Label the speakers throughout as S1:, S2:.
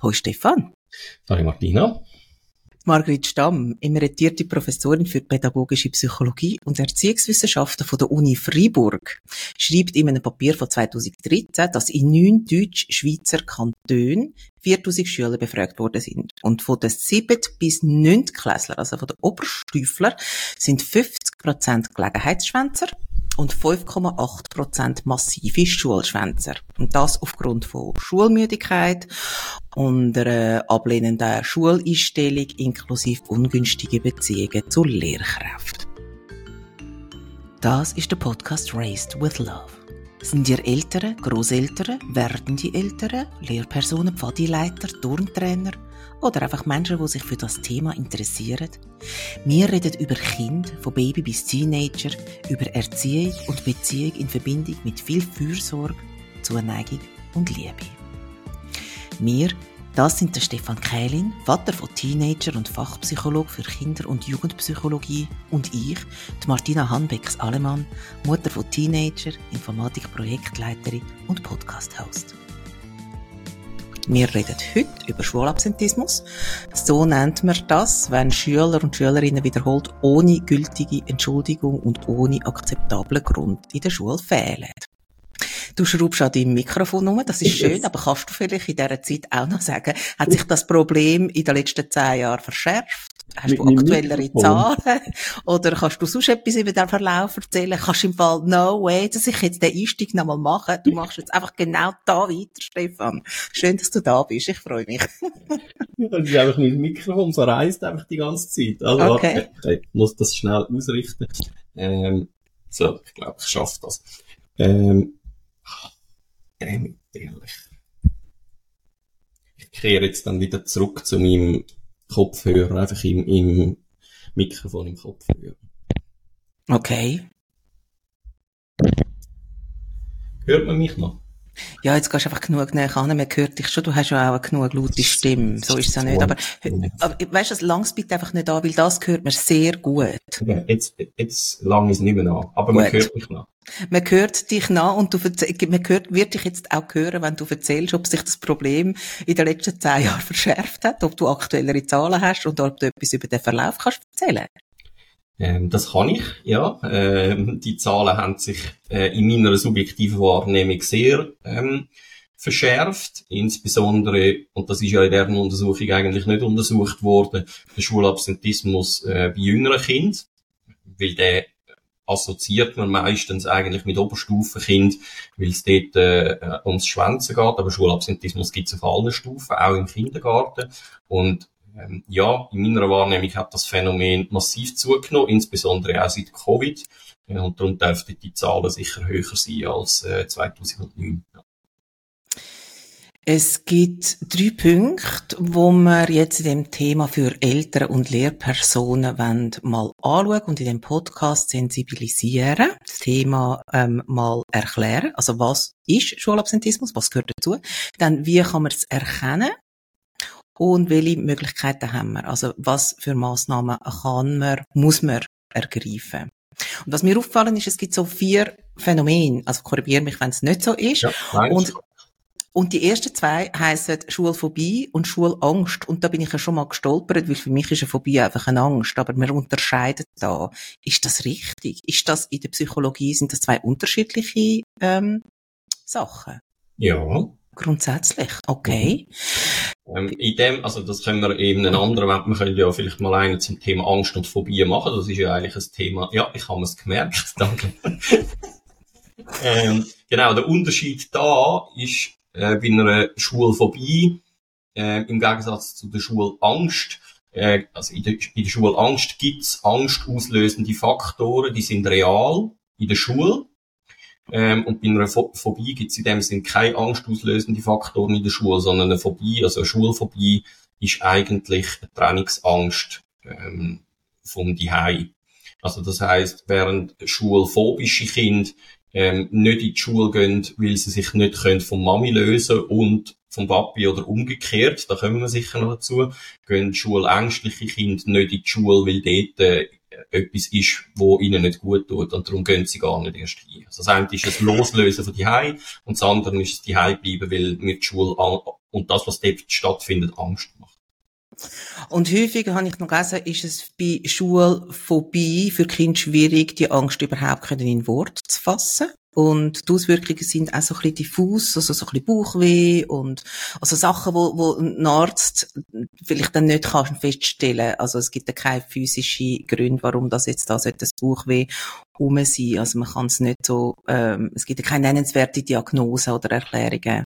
S1: Hallo Stefan.
S2: Hallo Martina.
S1: Margrit Stamm, emeritierte Professorin für pädagogische Psychologie und Erziehungswissenschaften von der Uni Freiburg, schreibt in einem Papier von 2013, dass in neun deutsch-schweizer Kantonen 4000 Schüler befragt worden sind. Und von den 7. bis 9. Klässler, also von den Oberstüfler, sind 50% Gelegenheitsschwänzer und 5,8% massive Schulschwänzer. Und das aufgrund von Schulmüdigkeit und einer ablehnenden Schuleinstellung inklusive ungünstige Beziehungen zu Lehrkräften. Das ist der Podcast Raised with Love. Sind ihr Eltern, Großeltern, werdende Eltern, Lehrpersonen, Pfadileiter, Turntrainer oder einfach Menschen, die sich für das Thema interessieren? Wir reden über Kind, von Baby bis Teenager, über Erziehung und Beziehung in Verbindung mit viel Fürsorge, Zuneigung und Liebe. Wir, das sind der Stefan Kählin, Vater von Teenager und Fachpsycholog für Kinder- und Jugendpsychologie und ich, die Martina Hanbecks-Alemann, Mutter von Teenager, Informatik-Projektleiterin und Podcast-Host. Wir reden heute über Schulabsentismus. So nennt man das, wenn Schüler und Schülerinnen wiederholt ohne gültige Entschuldigung und ohne akzeptablen Grund in der Schule fehlen. Du schraubst an deinem Mikrofon rum, das ist schön, aber kannst du vielleicht in dieser Zeit auch noch sagen, hat sich das Problem in den letzten zehn Jahren verschärft? Hast du aktuellere Zahlen? Oder kannst du sonst etwas über den Verlauf erzählen? Kannst du im Fall, no way, dass ich jetzt den Einstieg nochmal mache? Du machst jetzt einfach genau da weiter, Stefan. Schön, dass du da bist. Ich freue mich.
S2: das ist einfach mein Mikrofon, so reist einfach die ganze Zeit. Also, okay. okay. Ich muss das schnell ausrichten. Ähm, so, ich glaube, ich schaffe das. Ähm, ehrlich. Ich kehre jetzt dann wieder zurück zu meinem Kopfhörer, einfach im, im Mikrofon im Kopfhörer.
S1: Okay.
S2: Hört man mich noch?
S1: Ja, jetzt gehst du einfach genug näher an. Man hört dich schon, du hast ja auch eine genug laute Stimme. So ist es ja nicht. Aber, aber weißt du, lang's bitte einfach nicht an, weil das hört man sehr gut.
S2: Okay, jetzt, jetzt lang ist es nicht mehr an. Aber man hört mich noch.
S1: Man hört dich nach und du man hört, wird dich jetzt auch hören, wenn du erzählst, ob sich das Problem in den letzten zehn Jahren verschärft hat, ob du aktuellere Zahlen hast und ob du etwas über den Verlauf kannst erzählen.
S2: Ähm, das kann ich, ja. Ähm, die Zahlen haben sich äh, in meiner subjektiven Wahrnehmung sehr ähm, verschärft. Insbesondere, und das ist ja in deren Untersuchung eigentlich nicht untersucht worden, der Schulabsentismus äh, bei jüngeren Kindern, weil der assoziiert man meistens eigentlich mit Oberstufenkind, weil es dort äh, ums Schwänzen geht, aber Schulabsentismus gibt es auf allen Stufen, auch im Kindergarten. Und ähm, ja, in meiner Wahrnehmung hat das Phänomen massiv zugenommen, insbesondere auch seit Covid. Äh, und darum dürften die Zahlen sicher höher sein als äh, 2009. Ja.
S1: Es gibt drei Punkte, wo wir jetzt in dem Thema für Eltern und Lehrpersonen wollen mal anschauen und in dem Podcast sensibilisieren, das Thema ähm, mal erklären. Also was ist Schulabsentismus, was gehört dazu? Dann wie kann man es erkennen? Und welche Möglichkeiten haben wir? Also was für Maßnahmen kann man, muss man ergreifen? Und was mir auffallen ist, es gibt so vier Phänomene. Also korrigiere mich, wenn es nicht so ist. Ja, und und die ersten zwei heißen Schulphobie und Schulangst. Und da bin ich ja schon mal gestolpert, weil für mich ist eine Phobie einfach eine Angst. Aber man unterscheidet da. Ist das richtig? Ist das in der Psychologie, sind das zwei unterschiedliche ähm, Sachen?
S2: Ja.
S1: Grundsätzlich, okay.
S2: Ähm, in dem, also das können wir eben einen anderen, wir können ja vielleicht mal einen zum Thema Angst und Phobie machen. Das ist ja eigentlich ein Thema, ja, ich habe es gemerkt, danke. ähm, genau, der Unterschied da ist, äh, bei einer Schulphobie, äh, im Gegensatz zu der Schulangst, äh, also in der, in der Schulangst gibt's angstauslösende Faktoren, die sind real in der Schule. Ähm, und bei einer Phobie gibt's in dem Sinn keine angstauslösende Faktoren in der Schule, sondern eine Phobie, also eine Schulphobie, ist eigentlich eine Trainingsangst ähm, vom Dihei. Also das heißt, während schulphobische Kinder ähm, nicht in die Schule gehen, weil sie sich nicht können vom Mami lösen und vom Papi oder umgekehrt, da kommen wir sicher noch dazu, gehen schulängstliche Kinder nicht in die Schule, weil dort äh, etwas ist, wo ihnen nicht gut tut und darum gehen sie gar nicht erst hin. Also das eine ist das Loslösen von Hei und das andere ist die Hei bleiben, weil mir die Schule und das, was dort stattfindet, Angst macht.
S1: Und häufiger habe ich noch gelesen, ist es bei Schulphobie für Kinder schwierig, die Angst überhaupt in Wort zu fassen. Und die Auswirkungen sind auch so ein bisschen diffus, also so ein bisschen Bauchweh und, also Sachen, wo, wo ein Arzt vielleicht dann nicht kann feststellen. Also es gibt ja keine physischen Gründe, warum das jetzt da sollte das Bauchweh rum sein. Also man kann es nicht so, ähm, es gibt ja keine nennenswerte Diagnose oder Erklärungen.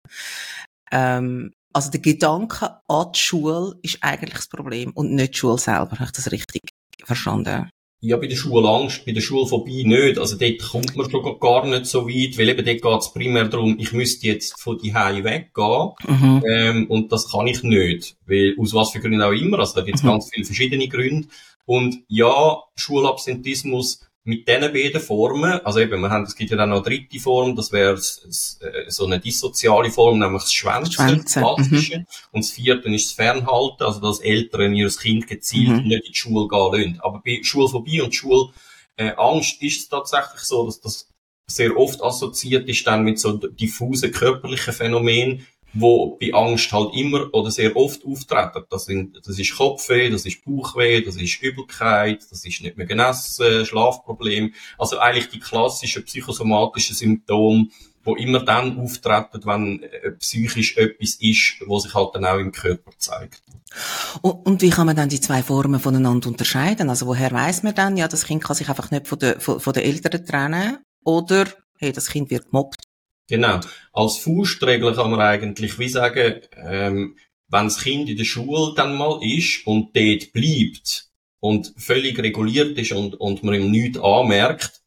S1: Ähm, also der Gedanke an die Schule ist eigentlich das Problem und nicht die Schule selber. Habe ich das richtig verstanden?
S2: Ja, bei der Schulangst, bei der Schulphobie nicht. Also dort kommt man schon gar nicht so weit, weil eben dort geht es primär darum, ich müsste jetzt von die Hause weggehen. Mhm. Ähm, und das kann ich nicht. Weil, aus was für Gründen auch immer. Also da gibt es mhm. ganz viele verschiedene Gründe. Und ja, Schulabsentismus mit diesen beiden Formen, also eben, wir haben, es gibt ja dann noch eine dritte Form, das wäre äh, so eine dissoziale Form, nämlich das Schwänzen, Schwänzen. klassische. Mhm. Und das vierte ist das Fernhalten, also dass Eltern ihr Kind gezielt mhm. nicht in die Schule gehen lassen. Aber bei Schulphobie und Schulangst ist es tatsächlich so, dass das sehr oft assoziiert ist dann mit so diffusen körperlichen Phänomenen, wo bei Angst halt immer oder sehr oft auftreten. Das, sind, das ist Kopfweh, das ist Bauchweh, das ist Übelkeit, das ist nicht mehr genessen, Schlafproblem. Also eigentlich die klassischen psychosomatischen Symptome, wo immer dann auftreten, wenn äh, psychisch etwas ist, was sich halt dann auch im Körper zeigt.
S1: Und, und, wie kann man dann die zwei Formen voneinander unterscheiden? Also woher weiß man dann, ja, das Kind kann sich einfach nicht von, den von, von den Eltern trennen oder hey, das Kind wird gemobbt
S2: Genau. Als Faustregel kann man eigentlich wie sagen, ähm, wenn das Kind in der Schule dann mal ist und dort bleibt und völlig reguliert ist und, und man ihm nichts anmerkt,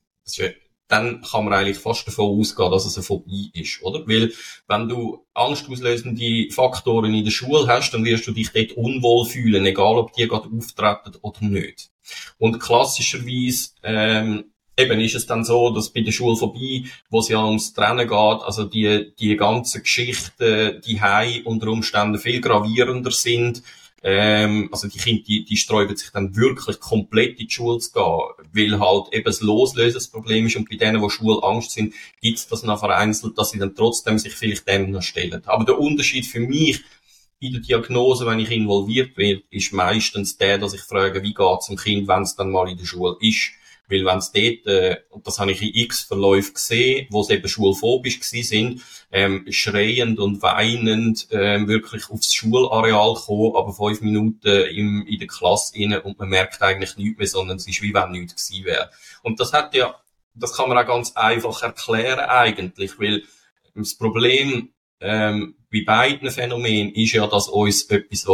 S2: dann kann man eigentlich fast davon ausgehen, dass es eine Phobie ist, oder? Weil, wenn du angstauslösende Faktoren in der Schule hast, dann wirst du dich dort unwohl fühlen, egal ob die gerade auftreten oder nicht. Und klassischerweise, ähm, eben ist es dann so, dass bei der Schule vorbei, wo es ja ums Trennen geht, also die, die ganzen Geschichten, die Hei unter Umständen viel gravierender sind. Ähm, also die Kinder, die, die sträuben sich dann wirklich komplett in die Schule zu gehen, weil halt eben das Loslösen das Problem ist und bei denen, die Schulangst sind, gibt es das noch vereinzelt, dass sie dann trotzdem sich vielleicht dem noch stellen. Aber der Unterschied für mich bei der Diagnose, wenn ich involviert werde, ist meistens der, dass ich frage, wie geht es dem Kind, wenn es dann mal in der Schule ist. Weil wenn es dort, äh, und das habe ich in x Verläufen gesehen, wo es eben schulphobisch gewesen sind, ähm, schreiend und weinend ähm, wirklich aufs Schulareal kommen, aber fünf Minuten im, in der Klasse inne und man merkt eigentlich nichts mehr, sondern es ist wie wenn nichts gewesen wäre. Und das hat ja, das kann man auch ganz einfach erklären eigentlich, weil das Problem ähm, bei beiden Phänomenen ist ja, dass uns etwas,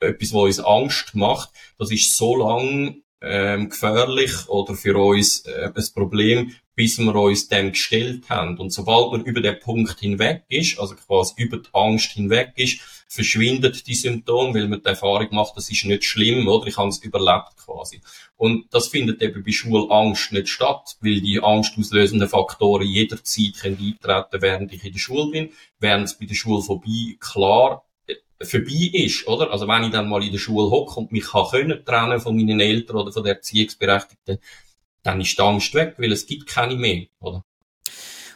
S2: etwas, was uns Angst macht, das ist so lang ähm, gefährlich oder für uns äh, ein Problem, bis wir uns dem gestellt haben. Und sobald man über den Punkt hinweg ist, also quasi über die Angst hinweg ist, verschwindet die Symptome, weil man die Erfahrung macht, das ist nicht schlimm, oder? Ich habe es überlebt quasi. Und das findet eben bei Schulangst nicht statt, weil die angstauslösenden Faktoren jederzeit können eintreten, während ich in der Schule bin, während es bei der Schulphobie klar vorbei ist, oder? Also wenn ich dann mal in der Schule hocke und mich kann können trennen von meinen Eltern oder von der Erziehungsberechtigten, dann ist die Angst weg, weil es gibt keine mehr, oder?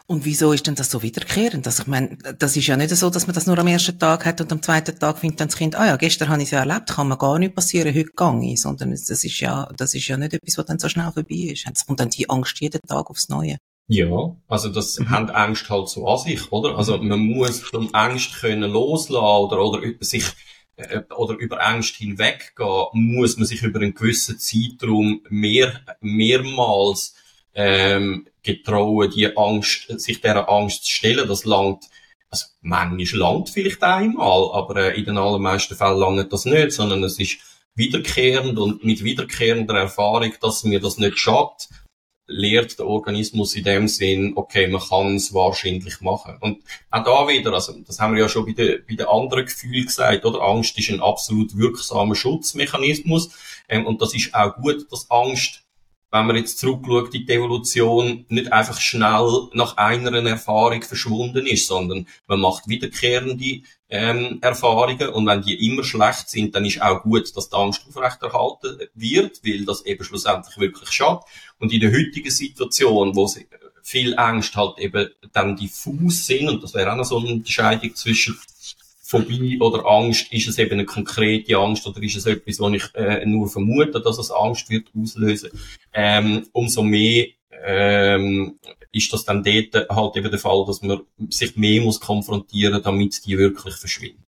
S1: Und wieso ist denn das so wiederkehrend? Also ich meine, das ist ja nicht so, dass man das nur am ersten Tag hat und am zweiten Tag findet dann das Kind, ah ja, gestern habe ich es ja erlebt, kann mir gar nicht passieren, heute gehe ich. Sondern das ist ja, das ist ja nicht etwas, was dann so schnell vorbei ist. Kommt dann die Angst jeden Tag aufs Neue.
S2: Ja, also das mhm. haben Angst halt so an sich, oder? Also man muss von Angst können loslassen oder, oder über sich äh, oder über Angst hinweggehen, muss man sich über einen gewissen Zeitraum mehr, mehrmals ähm, getrauen, die Angst, sich dieser Angst zu stellen. Das langt, also manchmal langt vielleicht einmal, aber äh, in den allermeisten Fällen langt das nicht, sondern es ist wiederkehrend und mit wiederkehrender Erfahrung, dass mir das nicht schadet, lehrt der Organismus in dem Sinn, okay, man kann es wahrscheinlich machen. Und auch da wieder, also das haben wir ja schon bei den, bei den anderen Gefühlen gesagt, oder? Angst ist ein absolut wirksamer Schutzmechanismus. Ähm, und das ist auch gut, dass Angst wenn man jetzt zurückschaut in die Evolution, nicht einfach schnell nach einer Erfahrung verschwunden ist, sondern man macht wiederkehrende ähm, Erfahrungen und wenn die immer schlecht sind, dann ist auch gut, dass die Angst aufrechterhalten wird, weil das eben schlussendlich wirklich schadet. Und in der heutigen Situation, wo viel Angst halt eben dann diffus sind, und das wäre auch noch so eine Unterscheidung zwischen Phobie oder Angst, ist es eben eine konkrete Angst oder ist es etwas, wo ich äh, nur vermute, dass es Angst wird auslösen, ähm, umso mehr ähm, ist das dann dort halt eben der Fall, dass man sich mehr muss konfrontieren, damit die wirklich verschwinden.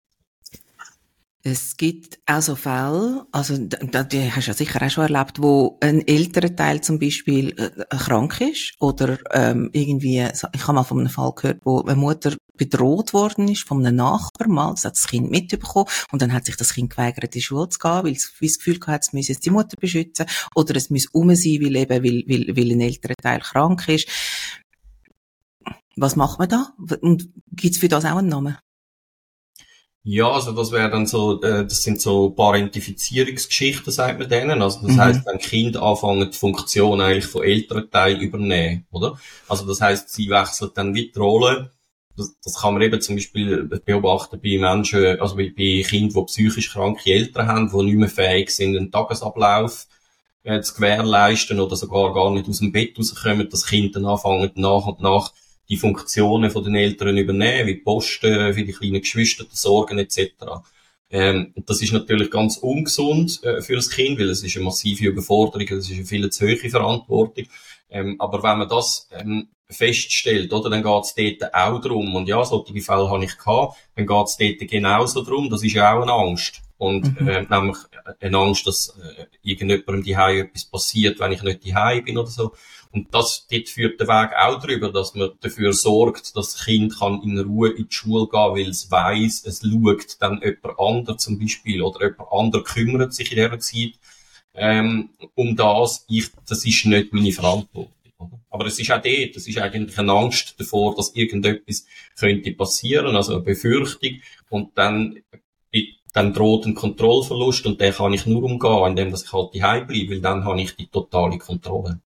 S1: Es gibt auch so Fälle, also die hast du ja sicher auch schon erlebt, wo ein älterer Teil zum Beispiel äh, krank ist oder ähm, irgendwie, ich habe mal von einem Fall gehört, wo eine Mutter bedroht worden ist von einem Nachbar mal, das hat das Kind mitbekommen und dann hat sich das Kind geweigert, in die Schule zu gehen, weil es, es das Gefühl hatte, es müsse jetzt die Mutter beschützen oder es muss um sein, weil eben, weil, weil, weil ein älterer Teil krank ist. Was macht man da? Und gibt's für das auch einen Namen?
S2: Ja, also das wäre dann so, äh, das sind so Parentifizierungsgeschichten, sagt man denen. Also das mhm. heißt, wenn Kinder anfangen, die Funktion eigentlich von älteren Teilen übernehmen, oder? Also das heißt, sie wechseln dann wie die Rolle. Das, das kann man eben zum Beispiel beobachten bei Menschen, also bei, bei Kindern, die psychisch kranke Eltern haben, die nicht mehr fähig sind, einen Tagesablauf äh, zu gewährleisten oder sogar gar nicht aus dem Bett rauskommen, dass Kinder dann anfangen, nach und nach die Funktionen von den Eltern übernehmen, wie Posten für die kleinen Geschwister, Sorgen etc. Ähm, das ist natürlich ganz ungesund äh, für das Kind, weil es ist eine massive Überforderung, es ist eine viel zu hohe Verantwortung. Ähm, aber wenn man das ähm, feststellt, oder, dann geht es dort auch darum, und ja, solche Fälle habe ich gehabt, dann geht es dort genauso darum, das ist ja auch eine Angst. Und mhm. äh, nämlich eine Angst, dass äh, irgendjemandem die etwas passiert, wenn ich nicht die bin oder so. Und das, dort führt der Weg auch darüber, dass man dafür sorgt, dass das Kind kann in Ruhe in die Schule gehen, weil es weiss, es schaut dann jemand anderes zum Beispiel oder jemand anderes kümmert sich in dieser Zeit ähm, um das. Ich, das ist nicht meine Verantwortung. Aber es ist auch dort, es ist eigentlich eine Angst davor, dass irgendetwas könnte passieren, also eine Befürchtung. Und dann, dann droht ein Kontrollverlust und den kann ich nur umgehen, indem ich halt daheim bleibe, weil dann habe ich die totale Kontrolle.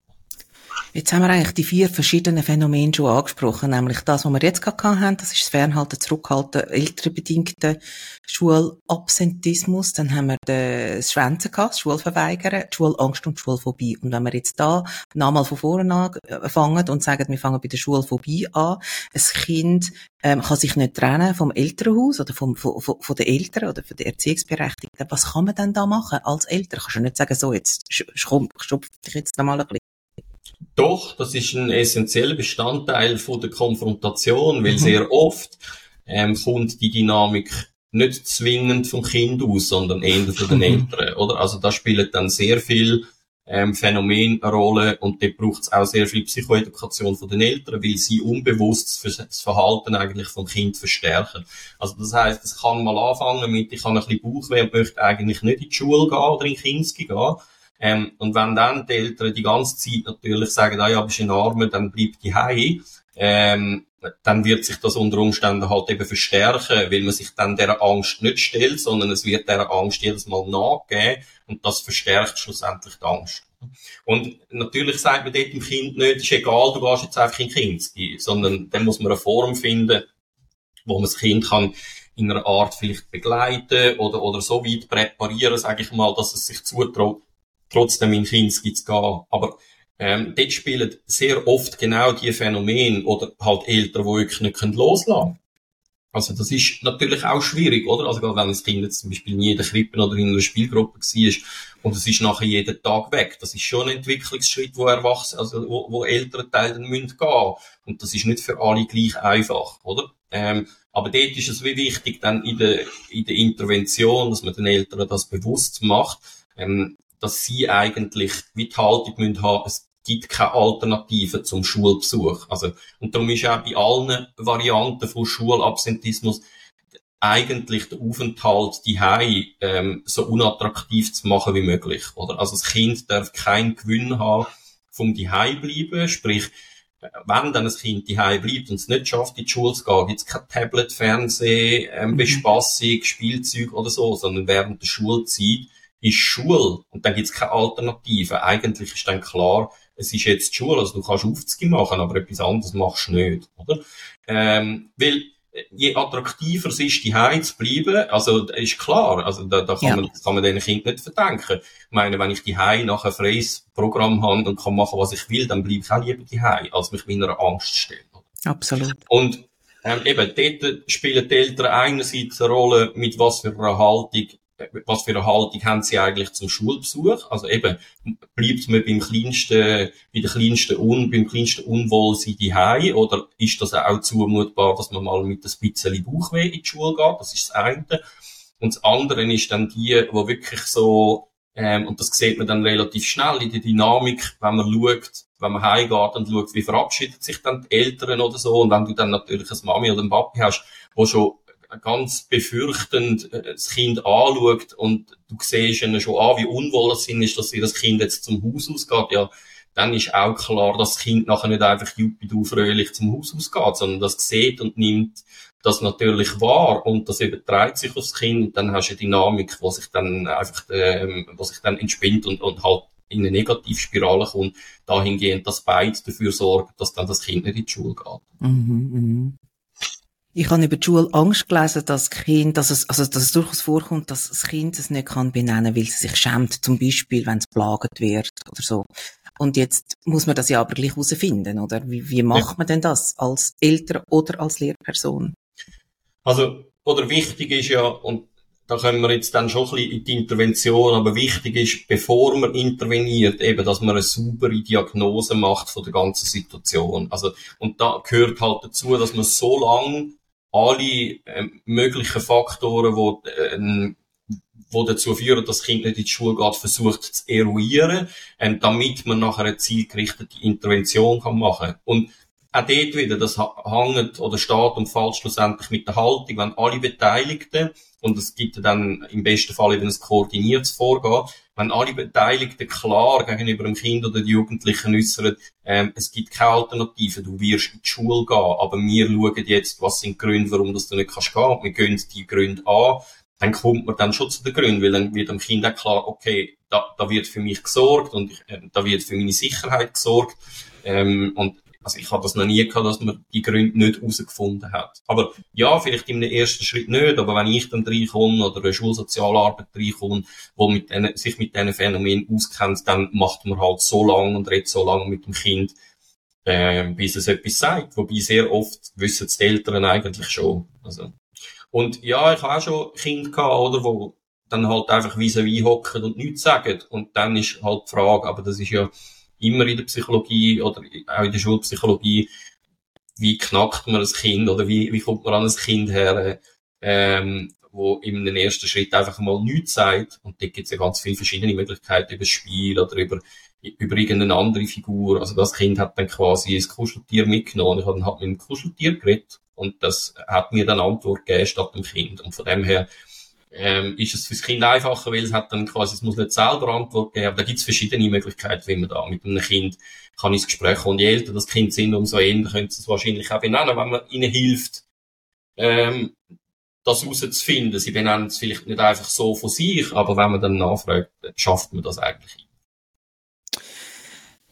S1: Jetzt haben wir eigentlich die vier verschiedenen Phänomene schon angesprochen, nämlich das, was wir jetzt gerade haben, das ist das Fernhalten, Zurückhalten, älterenbedingte Schulabsentismus, dann haben wir das Schwänzen gehabt, das Schulverweigern, die Schulangst und Schulphobie. Und wenn wir jetzt da nochmal von vorne anfangen und sagen, wir fangen bei der Schulphobie an, ein Kind ähm, kann sich nicht trennen vom Elternhaus oder vom, von, von, von den Eltern oder von der Erziehungsberechtigten. Was kann man denn da machen als Eltern? Kannst du nicht sagen, so, jetzt stopf dich jetzt nochmal ein bisschen
S2: doch, das ist ein essentieller Bestandteil von der Konfrontation, weil mhm. sehr oft ähm, kommt die Dynamik nicht zwingend vom Kind aus, sondern eher von den mhm. Eltern, oder? Also da spielt dann sehr viel ähm, Phänomen eine Rolle und dort braucht es auch sehr viel Psychoedukation von den Eltern, weil sie unbewusst das Verhalten eigentlich vom Kind verstärken. Also das heißt, es kann mal anfangen mit, ich habe ein bisschen Bauchweh und möchte eigentlich nicht in die Schule gehen oder in Kinski gehen, ähm, und wenn dann die Eltern die ganze Zeit natürlich sagen, ah ja, bist ein Arme, dann bleib die Hause, ähm, dann wird sich das unter Umständen halt eben verstärken, weil man sich dann der Angst nicht stellt, sondern es wird der Angst jedes Mal nachgeben und das verstärkt schlussendlich die Angst. Und natürlich sagt man dort dem Kind nicht, ist egal, du gehst jetzt einfach in Kinski, sondern dann muss man eine Form finden, wo man das Kind kann in einer Art vielleicht begleiten oder, oder so weit präparieren, sage ich mal, dass es sich zutraut, trotzdem in Kinski zu gehen. Aber ähm, dort spielen sehr oft genau die Phänomene oder halt Eltern, die wirklich nicht loslassen können. Also das ist natürlich auch schwierig, oder? Also gerade wenn das Kind jetzt zum Beispiel nie in der Krippe oder in einer Spielgruppe war und es ist nachher jeden Tag weg. Das ist schon ein Entwicklungsschritt, wo Erwachsene, also wo, wo ältere Teile müssen gehen. Und das ist nicht für alle gleich einfach, oder? Ähm, aber dort ist es wie wichtig, dann in der, in der Intervention, dass man den Eltern das bewusst macht, ähm, dass sie eigentlich wie die Haltung müssen haben, es gibt keine Alternative zum Schulbesuch. Also, und darum ist auch bei allen Varianten von Schulabsentismus eigentlich der Aufenthalt die ähm, so unattraktiv zu machen wie möglich, oder? Also das Kind darf keinen Gewinn haben vom Dihei bleiben, sprich, wenn dann ein Kind daheim bleibt und es nicht schafft, in die Schule zu gehen, gibt es kein Tablet, Fernsehen, ähm, mhm. Bespassung, Spielzeug oder so, sondern während der Schulzeit ist Schule und dann gibt's keine Alternative. Eigentlich ist dann klar, es ist jetzt Schule, also du kannst Aufzüge machen, aber etwas anderes machst du nicht, oder? Ähm, weil je attraktiver es ist, die zu bleiben, also ist klar, also da, da kann, ja. man, kann man den Kindern nicht verdenken. Ich meine, wenn ich die nach ein freies Programm habe und kann machen, was ich will, dann bleibe ich auch lieber die als mich meiner Angst stellen.
S1: Absolut.
S2: Und ähm, eben, dort spielen die Eltern einerseits eine Rolle, mit was für einer Haltung was für eine Haltung haben sie eigentlich zum Schulbesuch? Also eben, bleibt man beim kleinsten, bei der kleinsten Un, beim kleinsten Unwohlsein daheim oder ist das auch zumutbar, dass man mal mit ein bisschen Bauchweh in die Schule geht? Das ist das eine. Und das andere ist dann die, wo wirklich so, ähm, und das sieht man dann relativ schnell in der Dynamik, wenn man schaut, wenn man heimgeht und schaut, wie verabschiedet sich dann die Eltern oder so, und wenn du dann natürlich eine Mami oder einen Papi hast, wo schon ganz befürchtend äh, das Kind anschaut und du siehst ihnen schon an, wie unwohl es ist, dass ihr das Kind jetzt zum Haus ausgeht, ja, dann ist auch klar, dass das Kind nachher nicht einfach juppidau fröhlich zum Haus ausgeht, sondern das sieht und nimmt das natürlich wahr und das überträgt sich aufs Kind und dann hast du eine Dynamik, wo sich dann einfach, ähm, wo sich dann entspinnt und, und halt in eine Negativspirale kommt, dahingehend, dass beide dafür sorgen, dass dann das Kind nicht in die Schule geht. Mhm,
S1: mh. Ich habe über die Schule Angst gelesen, dass Kind, dass es, also, dass es durchaus vorkommt, dass das Kind es nicht kann benennen, weil es sich schämt, zum Beispiel, wenn es plagt wird oder so. Und jetzt muss man das ja aber gleich herausfinden, oder? Wie, wie macht ja. man denn das als Eltern oder als Lehrperson?
S2: Also, oder wichtig ist ja, und da können wir jetzt dann schon ein bisschen in die Intervention, aber wichtig ist, bevor man interveniert, eben, dass man eine saubere Diagnose macht von der ganzen Situation. Also, und da gehört halt dazu, dass man so lange alle äh, möglichen Faktoren, wo, äh, wo dazu führen, dass das Kind nicht in die Schule geht, versucht zu eruieren, ähm, damit man nachher eine zielgerichtete Intervention kann machen Und auch dort wieder, das hängt oder steht und fällt schlussendlich mit der Haltung, wenn alle Beteiligten, und es gibt dann im besten Fall eben ein koordiniertes Vorgehen, wenn alle Beteiligten klar gegenüber dem Kind oder den Jugendlichen äußern, ähm, es gibt keine Alternative, du wirst in die Schule gehen, aber wir schauen jetzt, was sind die Gründe, warum du nicht kannst gehen, wir gehen die Gründe an, dann kommt man dann schon zu den Gründen, weil dann wird dem Kind auch klar, okay, da, da wird für mich gesorgt und ich, äh, da wird für meine Sicherheit gesorgt. Ähm, und also ich habe das noch nie gehabt, dass man die Gründe nicht herausgefunden hat. Aber ja, vielleicht im ersten Schritt nicht, aber wenn ich dann reinkomme oder eine Schulsozialarbeit reinkomme, wo mit denen, sich mit diesen Phänomenen auskennt, dann macht man halt so lange und redet so lange mit dem Kind, äh, bis es etwas sagt. Wobei sehr oft wissen die Eltern eigentlich schon. Also. Und ja, ich habe auch schon Kinder gehabt, oder, wo dann halt einfach vis-à-vis hocken und nichts sagen. Und dann ist halt die Frage, aber das ist ja, immer in der Psychologie oder auch in der Schulpsychologie, wie knackt man ein Kind oder wie, wie kommt man an ein Kind her, ähm, wo im ersten Schritt einfach mal nichts sagt. Und da gibt es ja ganz viele verschiedene Möglichkeiten über das Spiel oder über, über irgendeine andere Figur. Also das Kind hat dann quasi ein Kuscheltier mitgenommen. Ich habe dann halt mit dem Kuscheltier geredet und das hat mir dann Antwort gegeben statt dem Kind. Und von dem her ähm, ist es fürs Kind einfacher, weil es hat dann quasi, es muss nicht selber Antwort geben, aber da gibt es verschiedene Möglichkeiten, wie man da mit einem Kind kann ins Gespräch kommen. Je älter das Kind sind, umso eher können sie es wahrscheinlich auch benennen, wenn man ihnen hilft, ähm, das herauszufinden. Sie benennen es vielleicht nicht einfach so von sich, aber wenn man dann nachfragt, schafft man das eigentlich.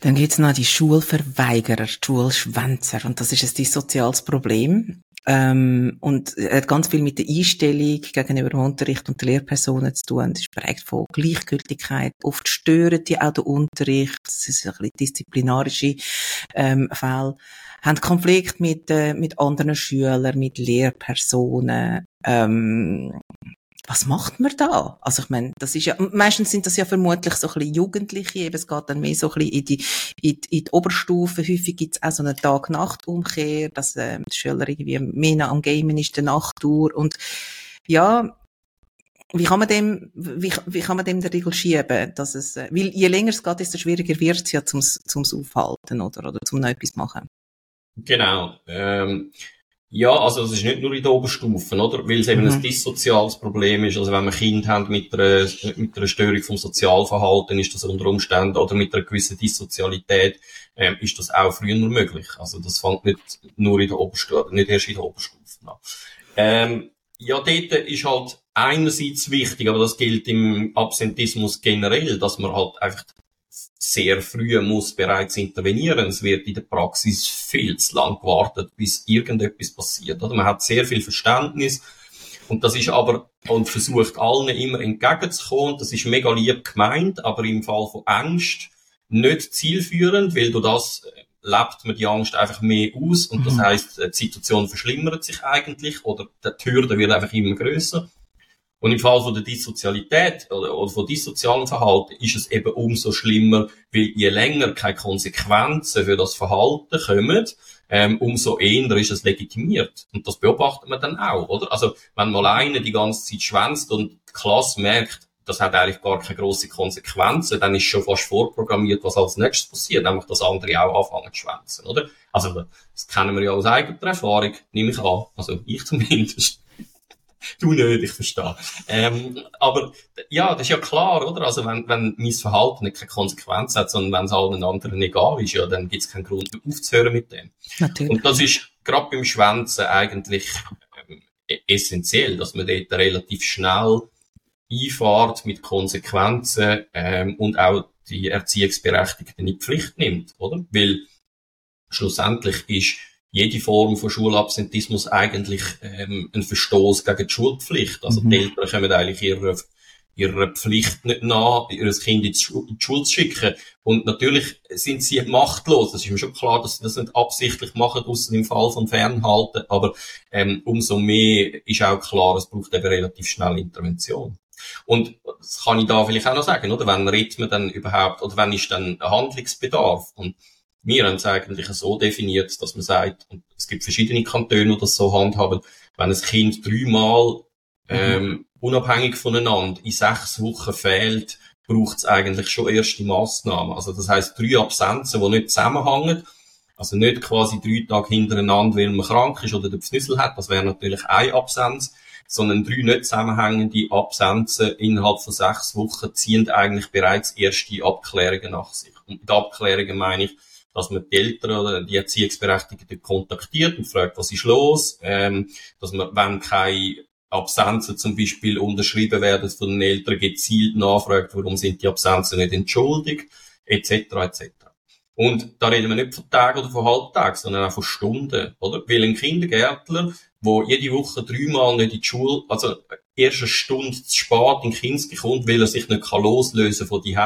S1: Dann gibt's noch die Schulverweigerer, die Schulschwänzer. Und das ist ein soziales Problem. Ähm, und er hat ganz viel mit der Einstellung gegenüber dem Unterricht und den Lehrpersonen zu tun. Das ist prägt von Gleichgültigkeit. Oft stören die auch den Unterricht. Das ist ein bisschen disziplinarische ähm, Fälle. Haben Konflikt mit, äh, mit anderen Schülern, mit Lehrpersonen. Ähm, was macht man da? Also ich meine, das ist ja, meistens sind das ja vermutlich so ein bisschen Jugendliche, eben es geht dann mehr so ein bisschen in die, in die, in die Oberstufe. Häufig gibt es auch so eine Tag-Nacht-Umkehr, dass äh, der Schüler irgendwie mehr am Gamen ist, der Nachttour und ja, wie kann man dem, wie, wie kann man dem der Regel schieben, dass es, äh, weil je länger es geht, desto schwieriger wird es ja zum, zum Aufhalten, oder, oder zum noch etwas machen.
S2: Genau, ähm, ja, also das ist nicht nur in den Oberstufen, oder? Weil es eben mhm. ein dissoziales Problem ist. Also wenn man Kind haben mit einer, mit einer Störung vom Sozialverhalten, ist das unter Umständen, oder mit einer gewissen Dissozialität, ähm, ist das auch früher nur möglich. Also das fängt nicht nur in der Oberstufe, nicht erst in der Oberstufe an. Ähm, ja, dort ist halt einerseits wichtig, aber das gilt im Absentismus generell, dass man halt einfach sehr früh muss bereits intervenieren. Es wird in der Praxis viel zu lang gewartet, bis irgendetwas passiert. Oder man hat sehr viel Verständnis und das ist aber und versucht allen immer entgegenzukommen. Das ist mega lieb gemeint, aber im Fall von Angst nicht zielführend, weil du das lebt man die Angst einfach mehr aus und das mhm. heißt, die Situation verschlimmert sich eigentlich oder die Hürde wird einfach immer größer. Und im Fall von der Dissozialität oder, von dissozialen Verhalten ist es eben umso schlimmer, weil je länger keine Konsequenzen für das Verhalten kommen, ähm, umso eher ist es legitimiert. Und das beobachtet man dann auch, oder? Also, wenn mal einer die ganze Zeit schwänzt und die Klasse merkt, das hat eigentlich gar keine grossen Konsequenzen, dann ist schon fast vorprogrammiert, was als nächstes passiert, nämlich, dass andere auch anfangen zu schwänzen, oder? Also, das kennen wir ja aus eigener Erfahrung, nehme ich an. Also, ich zumindest. du nicht, ich verstehe. Ähm, aber ja, das ist ja klar, oder? Also wenn, wenn mein Verhalten nicht keine Konsequenz hat, sondern wenn es allen anderen egal ist, ja, dann gibt es keinen Grund aufzuhören mit dem. Natürlich. Und das ist gerade beim Schwänzen eigentlich ähm, e-, essentiell, dass man dort relativ schnell einfahrt mit Konsequenzen ähm, und auch die Erziehungsberechtigten in die Pflicht nimmt, oder? Weil schlussendlich ist jede Form von Schulabsentismus eigentlich ähm, ein Verstoß gegen die Schulpflicht. Also mhm. die Eltern können eigentlich ihrer, ihrer Pflicht nicht nach, ihr Kind in die, Schule zu schicken. Und natürlich sind sie machtlos. Das ist mir schon klar, dass sie das nicht absichtlich machen, außer im Fall von Fernhalten. Aber ähm, umso mehr ist auch klar, es braucht eben relativ schnell Intervention. Und das kann ich da vielleicht auch noch sagen, oder? Wenn Rhythmen dann überhaupt, oder wenn ist dann Handlungsbedarf? Und wir haben es eigentlich so definiert, dass man sagt, und es gibt verschiedene Kantone, die das so handhaben, wenn ein Kind dreimal ähm, unabhängig voneinander in sechs Wochen fehlt, braucht es eigentlich schon erste Massnahmen. Also das heißt drei Absenzen, die nicht zusammenhängen. Also nicht quasi drei Tage hintereinander, weil man krank ist oder den Pfnüssel hat. Das wäre natürlich eine Absenz. Sondern drei nicht zusammenhängende Absenzen innerhalb von sechs Wochen ziehen eigentlich bereits erste Abklärungen nach sich. Und mit Abklärungen meine ich, dass man die Eltern oder die Erziehungsberechtigten kontaktiert und fragt, was ist los, ähm, dass man, wenn keine Absenzen zum Beispiel unterschrieben werden von den Eltern, gezielt nachfragt, warum sind die Absenzen nicht entschuldigt, etc., etc. Und da reden wir nicht von Tagen oder von Halbtagen, sondern auch von Stunden, oder? Weil ein Kindergärtler, wo jede Woche dreimal nicht in die Schule, also erst eine Stunde zu spät in Kinski kommt, weil er sich nicht loslösen von die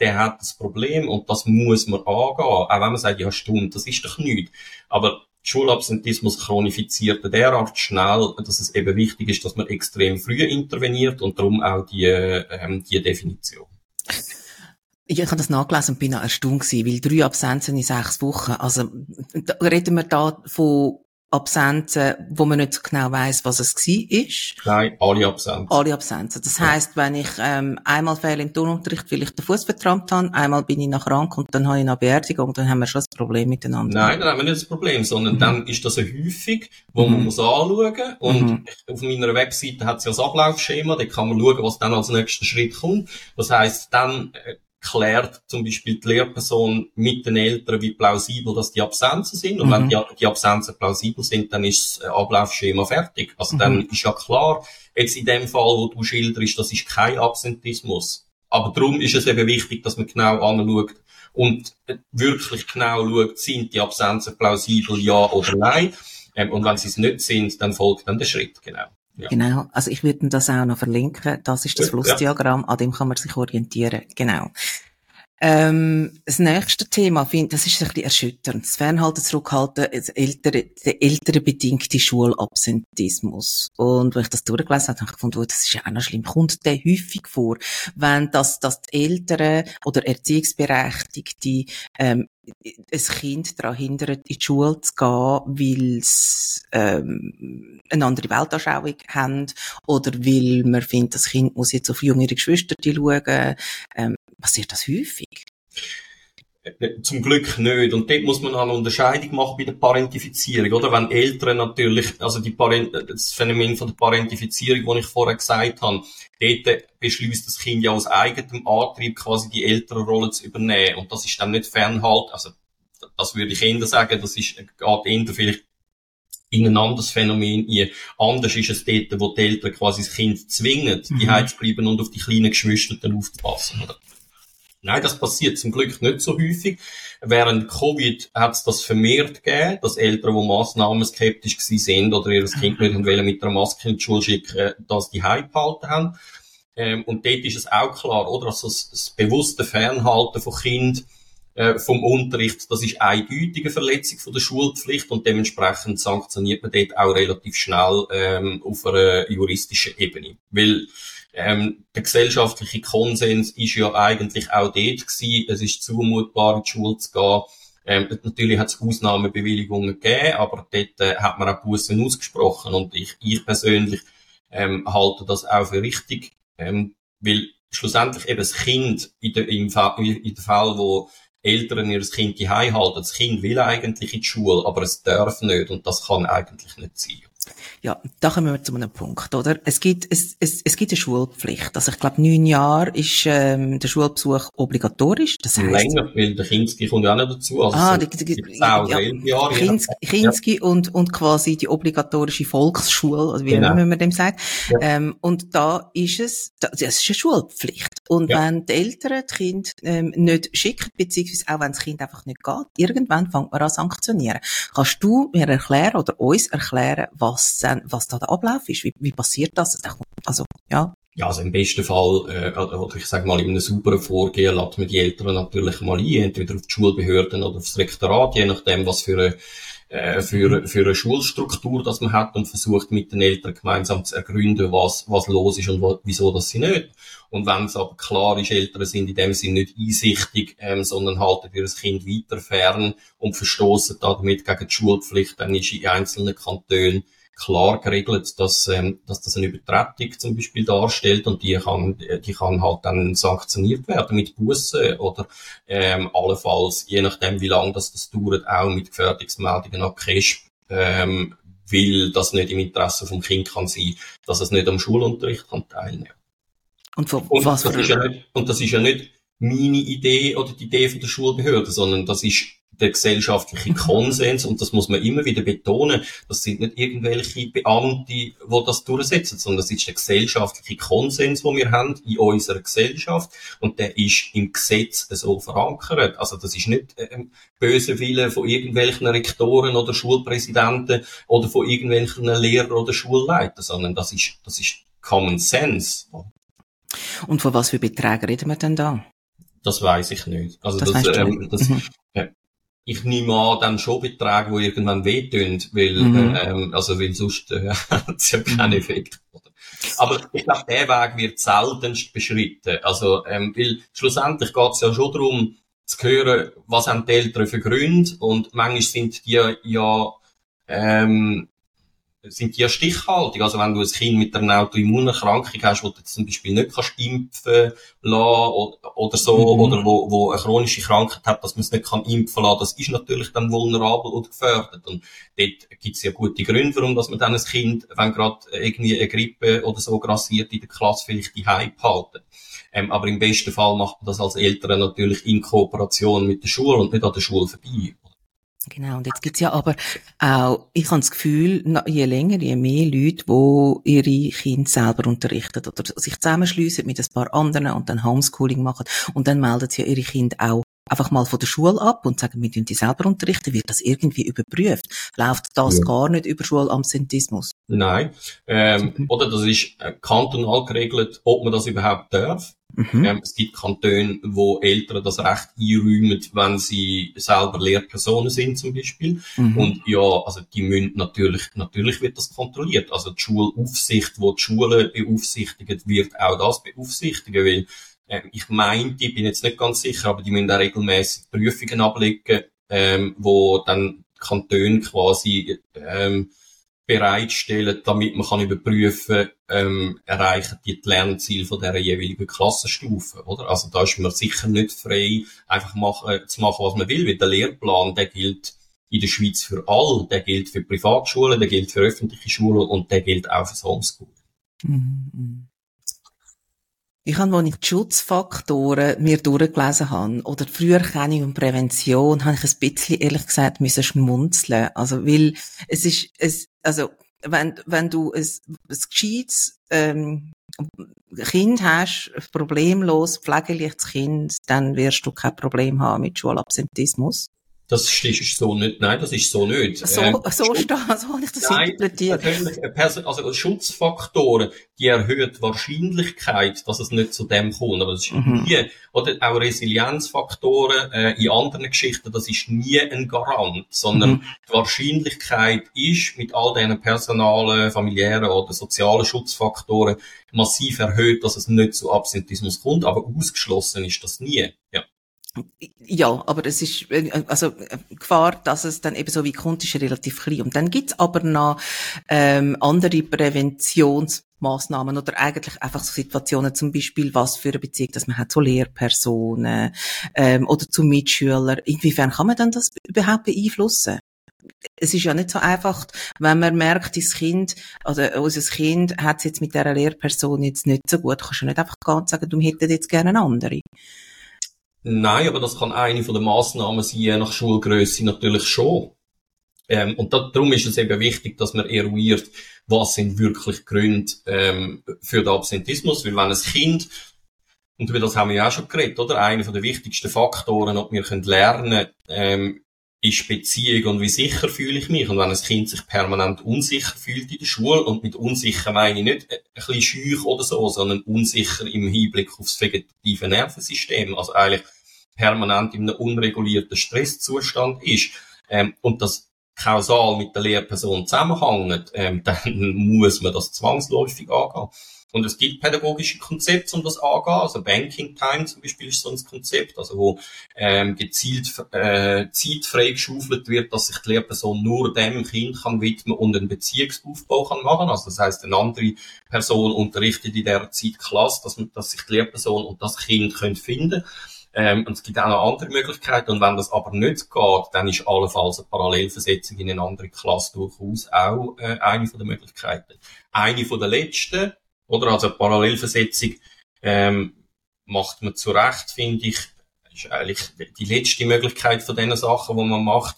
S2: der hat das Problem und das muss man angehen. Auch wenn man sagt, ja, stimmt, das ist doch nichts. Aber Schulabsentismus chronifiziert derart schnell, dass es eben wichtig ist, dass man extrem früh interveniert und darum auch die, ähm, die Definition.
S1: Ich habe das nachgelesen und bin erstaunt gewesen, weil drei Absenzen in sechs Wochen. Also, da reden wir da von Absenzen, wo man nicht so genau weiß, was es war?
S2: Nein, alle Absenzen.
S1: Alle Absenzen. Das heisst, wenn ich ähm, einmal fehle im Turnunterricht, weil ich den Fuß vertrampt habe, einmal bin ich nach krank und dann habe ich eine Beerdigung, dann haben wir schon das Problem miteinander.
S2: Nein, dann haben wir nicht das Problem, sondern mhm. dann ist das eine Häufung, wo mhm. man muss anschauen und mhm. auf meiner Webseite hat es ja das Ablaufschema, da kann man schauen, was dann als nächster Schritt kommt. Das heisst, dann äh, klärt zum Beispiel die Lehrperson mit den Eltern, wie plausibel dass die Absenzen sind. Und mhm. wenn die, die, Absenzen plausibel sind, dann ist das Ablaufschema fertig. Also mhm. dann ist ja klar, jetzt in dem Fall, wo du schilderst, das ist kein Absentismus. Aber darum ist es eben wichtig, dass man genau anschaut und wirklich genau schaut, sind die Absenzen plausibel, ja oder nein. Ähm, und wenn sie es nicht sind, dann folgt dann der Schritt, genau.
S1: Ja. Genau. Also ich würde das auch noch verlinken. Das ist das Flussdiagramm, an dem kann man sich orientieren. Genau. Ähm, das nächste Thema, finde das ist ein bisschen erschütternd. Das Fernhalten, Zurückhalten, das ältere, der ältere bedingte Schulabsentismus. Und wenn ich das durchgelesen habe, habe ich gefunden, oh, das ist ja auch noch schlimm. Kommt der häufig vor, wenn das, dass die Eltern oder Erziehungsberechtigte ähm, ein Kind daran hindert, in die Schule zu gehen, weil sie ähm, eine andere Weltanschauung haben oder weil man findet, das Kind muss jetzt auf jüngere Geschwister schauen. Ähm, passiert das häufig?
S2: Äh, zum Glück nicht. Und dort muss man eine Unterscheidung machen bei der Parentifizierung, oder? Wenn Eltern natürlich, also die Parent, das Phänomen von der Parentifizierung, das ich vorher gesagt habe, dort beschließt das Kind ja aus eigenem Antrieb quasi die Elternrolle zu übernehmen. Und das ist dann nicht Fernhalt, also, das würde ich eher sagen, das ist, geht eher vielleicht in ein anderes Phänomen ein. Anders ist es dort, wo die Eltern quasi das Kind zwingen, mhm. die zu bleiben und auf die kleinen Geschwister aufzupassen, oder? Nein, das passiert zum Glück nicht so häufig. Während Covid hat es das vermehrt gegeben, dass Eltern, die Massnahmen skeptisch sind oder ihr Kind nicht wollen mit einer Maske in die Schule schicken, dass die Hype behalten haben. Ähm, und dort ist es auch klar, oder? Also das, das bewusste Fernhalten von Kind äh, vom Unterricht, das ist eindeutige Verletzung von der Schulpflicht und dementsprechend sanktioniert man dort auch relativ schnell ähm, auf einer juristischen Ebene. Weil ähm, der gesellschaftliche Konsens ist ja eigentlich auch dort gewesen, es ist zumutbar, in die Schule zu gehen. Ähm, natürlich hat es Ausnahmebewilligungen gegeben, aber dort äh, hat man auch Bussen ausgesprochen und ich, ich persönlich ähm, halte das auch für richtig, ähm, weil schlussendlich eben das Kind in der, im Fall, in der Fall, wo Eltern ihr Kind die halten, das Kind will eigentlich in die Schule, aber es darf nicht und das kann eigentlich nicht sein.
S1: Ja, da kommen wir zu einem Punkt, oder? Es gibt, es, es, es gibt eine Schulpflicht. Also ich glaube, neun Jahre ist ähm, der Schulbesuch obligatorisch. Das
S2: heißt, Länger, weil der Kinski kommt ja auch noch dazu. Also ah, die, die, die,
S1: ja, Jahre. Kinski, Kinski ja. und, und quasi die obligatorische Volksschule, also wie genau. man dem sagt. Ja. Ähm, und da ist es, das ist eine Schulpflicht. Und ja. wenn die Eltern das Kind ähm, nicht schicken, beziehungsweise auch wenn das Kind einfach nicht geht, irgendwann fängt man an sanktionieren. Kannst du mir erklären oder uns erklären, was, was da der Ablauf ist? Wie, wie passiert das? Also, ja.
S2: Ja, also im besten Fall, äh, oder ich sage mal, in einem sauberen Vorgehen lässt man die Eltern natürlich mal ein, entweder auf die Schulbehörden oder aufs Rektorat, je nachdem, was für eine äh, für, für eine Schulstruktur, das man hat und versucht mit den Eltern gemeinsam zu ergründen, was, was los ist und wo, wieso das sie nicht. Und wenn es aber klar ist, Eltern sind in dem Sinne nicht einsichtig, ähm, sondern halten ihr Kind weiter fern und verstoßen damit gegen die Schulpflicht, dann ist in einzelnen Kantonen klar geregelt, dass, ähm, dass das eine Übertretung zum Beispiel darstellt und die kann, die kann halt dann sanktioniert werden mit Bussen oder ähm, allenfalls, je nachdem wie lange das, das dauert, auch mit Gefährdungsmeldungen an CRESP, ähm, weil das nicht im Interesse vom Kind kann sein, dass es nicht am Schulunterricht kann teilnehmen. Und, für, und, was das ist ja nicht, und das ist ja nicht meine Idee oder die Idee von der Schulbehörde, sondern das ist der gesellschaftliche Konsens und das muss man immer wieder betonen. Das sind nicht irgendwelche Beamte, die das durchsetzen, sondern das ist der gesellschaftliche Konsens, den wir haben in unserer Gesellschaft und der ist im Gesetz so verankert. Also das ist nicht ähm, böse Wille von irgendwelchen Rektoren oder Schulpräsidenten oder von irgendwelchen Lehrern oder Schulleitern, sondern das ist das ist Common Sense.
S1: Und von was für Beträgen reden wir denn da?
S2: Das weiß ich nicht. Also das, das, ähm, das mhm. äh, ich nehme an, dann schon Beträge, die irgendwann wehtun, weil, mhm. ähm, also, weil sonst äh, hat es ja keinen mhm. Effekt. Aber ich glaube, der Weg wird seltenst beschritten. Also, ähm, weil schlussendlich geht es ja schon darum, zu hören, was haben die Eltern für Gründe und manchmal sind die ja ähm, sind die ja stichhaltig. Also wenn du ein Kind mit einer Autoimmunerkrankung hast, wo du zum Beispiel nicht kannst impfen lassen oder, oder so, mhm. oder wo, wo eine chronische Krankheit hat, dass man es nicht kann impfen lassen, das ist natürlich dann vulnerabel oder gefährdet. Und dort gibt es ja gute Gründe, warum dass man dann ein Kind, wenn gerade irgendwie eine Grippe oder so grassiert, in der Klasse vielleicht die Hype halten. Ähm, aber im besten Fall macht man das als Eltern natürlich in Kooperation mit der Schule und nicht an der Schule vorbei.
S1: Genau, und jetzt gibt's ja aber auch, ich habe das Gefühl, je länger, je mehr Leute, die ihre Kinder selber unterrichten oder sich zusammenschliessen mit ein paar anderen und dann Homeschooling machen und dann melden sie ja ihre Kinder auch einfach mal von der Schule ab und sagen, wir die selber unterrichten, wird das irgendwie überprüft? Läuft das ja. gar nicht über Schulamsentismus?
S2: Nein, ähm, oder das ist äh, kantonal geregelt, ob man das überhaupt darf. Mhm. Ähm, es gibt Kantone, wo Eltern das Recht einräumen, wenn sie selber Lehrpersonen sind zum Beispiel. Mhm. Und ja, also die müssen natürlich, natürlich wird das kontrolliert. Also die Schulaufsicht, wo die Schule beaufsichtigt, wird auch das beaufsichtigen, weil äh, ich meinte, ich bin jetzt nicht ganz sicher, aber die müssen auch regelmäßig Prüfungen ablegen, ähm, wo dann Kantone quasi ähm, bereitstellen, damit man kann überprüfen, ähm, erreichen die, die Lernziele von der jeweiligen Klassenstufe, oder? Also da ist man sicher nicht frei, einfach machen, zu machen, was man will, weil der Lehrplan, der gilt in der Schweiz für alle, der gilt für Privatschulen, der gilt für öffentliche Schulen und der gilt auch für Homeschooling. Mhm.
S1: Ich habe, als ich die Schutzfaktoren mir durchgelesen habe, oder die Früherkennung und Prävention, habe ich ein bisschen, ehrlich gesagt, müssen schmunzeln. Also, weil es ist, es, also, wenn, wenn du ein, ein gescheites, ähm, Kind hast, problemlos, pflegeliches Kind, dann wirst du kein Problem haben mit Schulabsentismus.
S2: Das ist so nicht, nein, das ist so nicht.
S1: So, ähm, so, steht, so habe ich das nein, interpretiert.
S2: Also Schutzfaktoren, die erhöhen die Wahrscheinlichkeit, dass es nicht zu dem kommt. Aber das ist mhm. nie, oder auch Resilienzfaktoren äh, in anderen Geschichten, das ist nie ein Garant, sondern mhm. die Wahrscheinlichkeit ist mit all diesen personalen, familiären oder sozialen Schutzfaktoren massiv erhöht, dass es nicht zu Absentismus kommt, aber ausgeschlossen ist das nie. Ja.
S1: Ja, aber es ist, äh, also, äh, Gefahr, dass es dann eben so wie kommt, ist relativ klein. Und dann gibt's aber noch, ähm, andere Präventionsmaßnahmen oder eigentlich einfach so Situationen, zum Beispiel, was für eine Beziehung, dass man hat zu Lehrpersonen, ähm, oder zu Mitschülern. Inwiefern kann man dann das überhaupt beeinflussen? es ist ja nicht so einfach, wenn man merkt, das Kind, oder unser Kind hat es jetzt mit dieser Lehrperson jetzt nicht so gut, kannst du nicht einfach ganz sagen, du hättest jetzt gerne eine andere.
S2: Nein, aber das kann eine von den Massnahmen sein, je nach Schulgröße natürlich schon. Ähm, und da, darum ist es eben wichtig, dass man eruiert, was sind wirklich Gründe ähm, für den Absentismus. Weil wenn ein Kind, und über das haben wir ja auch schon geredet, oder? Einer der wichtigsten Faktoren, ob wir können lernen ähm, ist Beziehung und wie sicher fühle ich mich. Und wenn ein Kind sich permanent unsicher fühlt in der Schule, und mit unsicher meine ich nicht ein bisschen schüch oder so, sondern unsicher im Hinblick aufs vegetative Nervensystem, also eigentlich permanent in einem unregulierten Stresszustand ist, ähm, und das kausal mit der Lehrperson zusammenhängt, ähm, dann muss man das zwangsläufig angehen. Und es gibt pädagogische Konzepte, um das anzugehen. Also Banking Time zum Beispiel ist so ein Konzept, also wo ähm, gezielt äh, Zeit freigeschaufelt wird, dass sich die Lehrperson nur dem Kind kann widmen und einen Beziehungsaufbau kann machen. Also das heißt, eine andere Person unterrichtet in der Zeit Klasse, dass, man, dass sich die Lehrperson und das Kind können finden ähm, und es gibt auch noch andere Möglichkeiten. Und wenn das aber nicht geht, dann ist allenfalls eine Parallelversetzung in eine andere Klasse durchaus auch äh, eine von den Möglichkeiten. Eine von der letzten oder? Also Parallelversetzung ähm, macht man zu Recht, finde ich, ist eigentlich die letzte Möglichkeit von diesen Sachen, die man macht,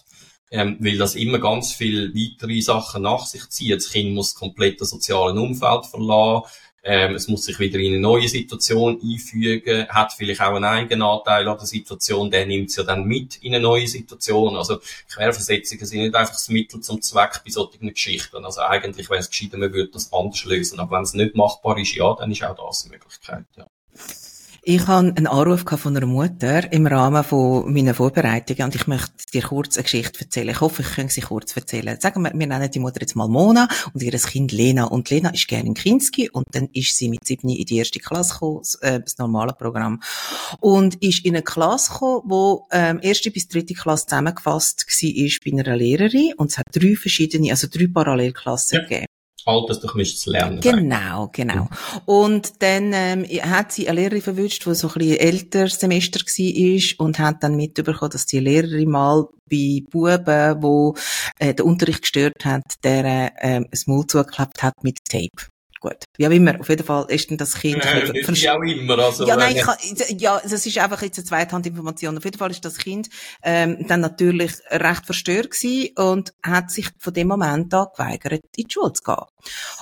S2: ähm, weil das immer ganz viele weitere Sachen nach sich zieht. Das Kind muss komplett das soziale Umfeld verlassen, ähm, es muss sich wieder in eine neue Situation einfügen, hat vielleicht auch einen eigenen Anteil an der Situation, der nimmt es ja dann mit in eine neue Situation. Also Querversetzungen sind nicht einfach das Mittel zum Zweck bei solchen Geschichten. Also eigentlich wäre es gescheiter, man würde das anders lösen. Aber wenn es nicht machbar ist, ja, dann ist auch das eine Möglichkeit, ja.
S1: Ich habe einen Anruf von einer Mutter im Rahmen von meiner Vorbereitungen und ich möchte dir kurz eine Geschichte erzählen. Ich hoffe, ich kann sie kurz erzählen. Sagen wir, wir nennen die Mutter jetzt mal Mona und ihr Kind Lena. Und Lena ist gerne in Kinski und dann ist sie mit sieben in die erste Klasse gekommen, äh, das normale Programm. Und ist in eine Klasse gekommen, wo ähm, erste bis dritte Klasse zusammengefasst war bei einer Lehrerin und es hat drei verschiedene, also drei Parallelklassen ja. gegeben.
S2: Altersdurchmischtes Lernen.
S1: Genau, genau. Und dann ähm, hat sie eine Lehrerin verwünscht, die so ein bisschen älter Semester war und hat dann mitbekommen, dass die Lehrerin mal bei Buben, wo äh, der Unterricht gestört hat, der ähm, ein Maul zugeklappt hat mit Tape. Gut. Wie auch immer. Auf jeden Fall ist dann das Kind...
S2: Äh, wie auch immer. Also,
S1: ja, nein, kann, ja, das ist einfach jetzt eine Zweithandinformation. Auf jeden Fall ist das Kind ähm, dann natürlich recht verstört gewesen und hat sich von dem Moment an geweigert, in die Schule zu gehen.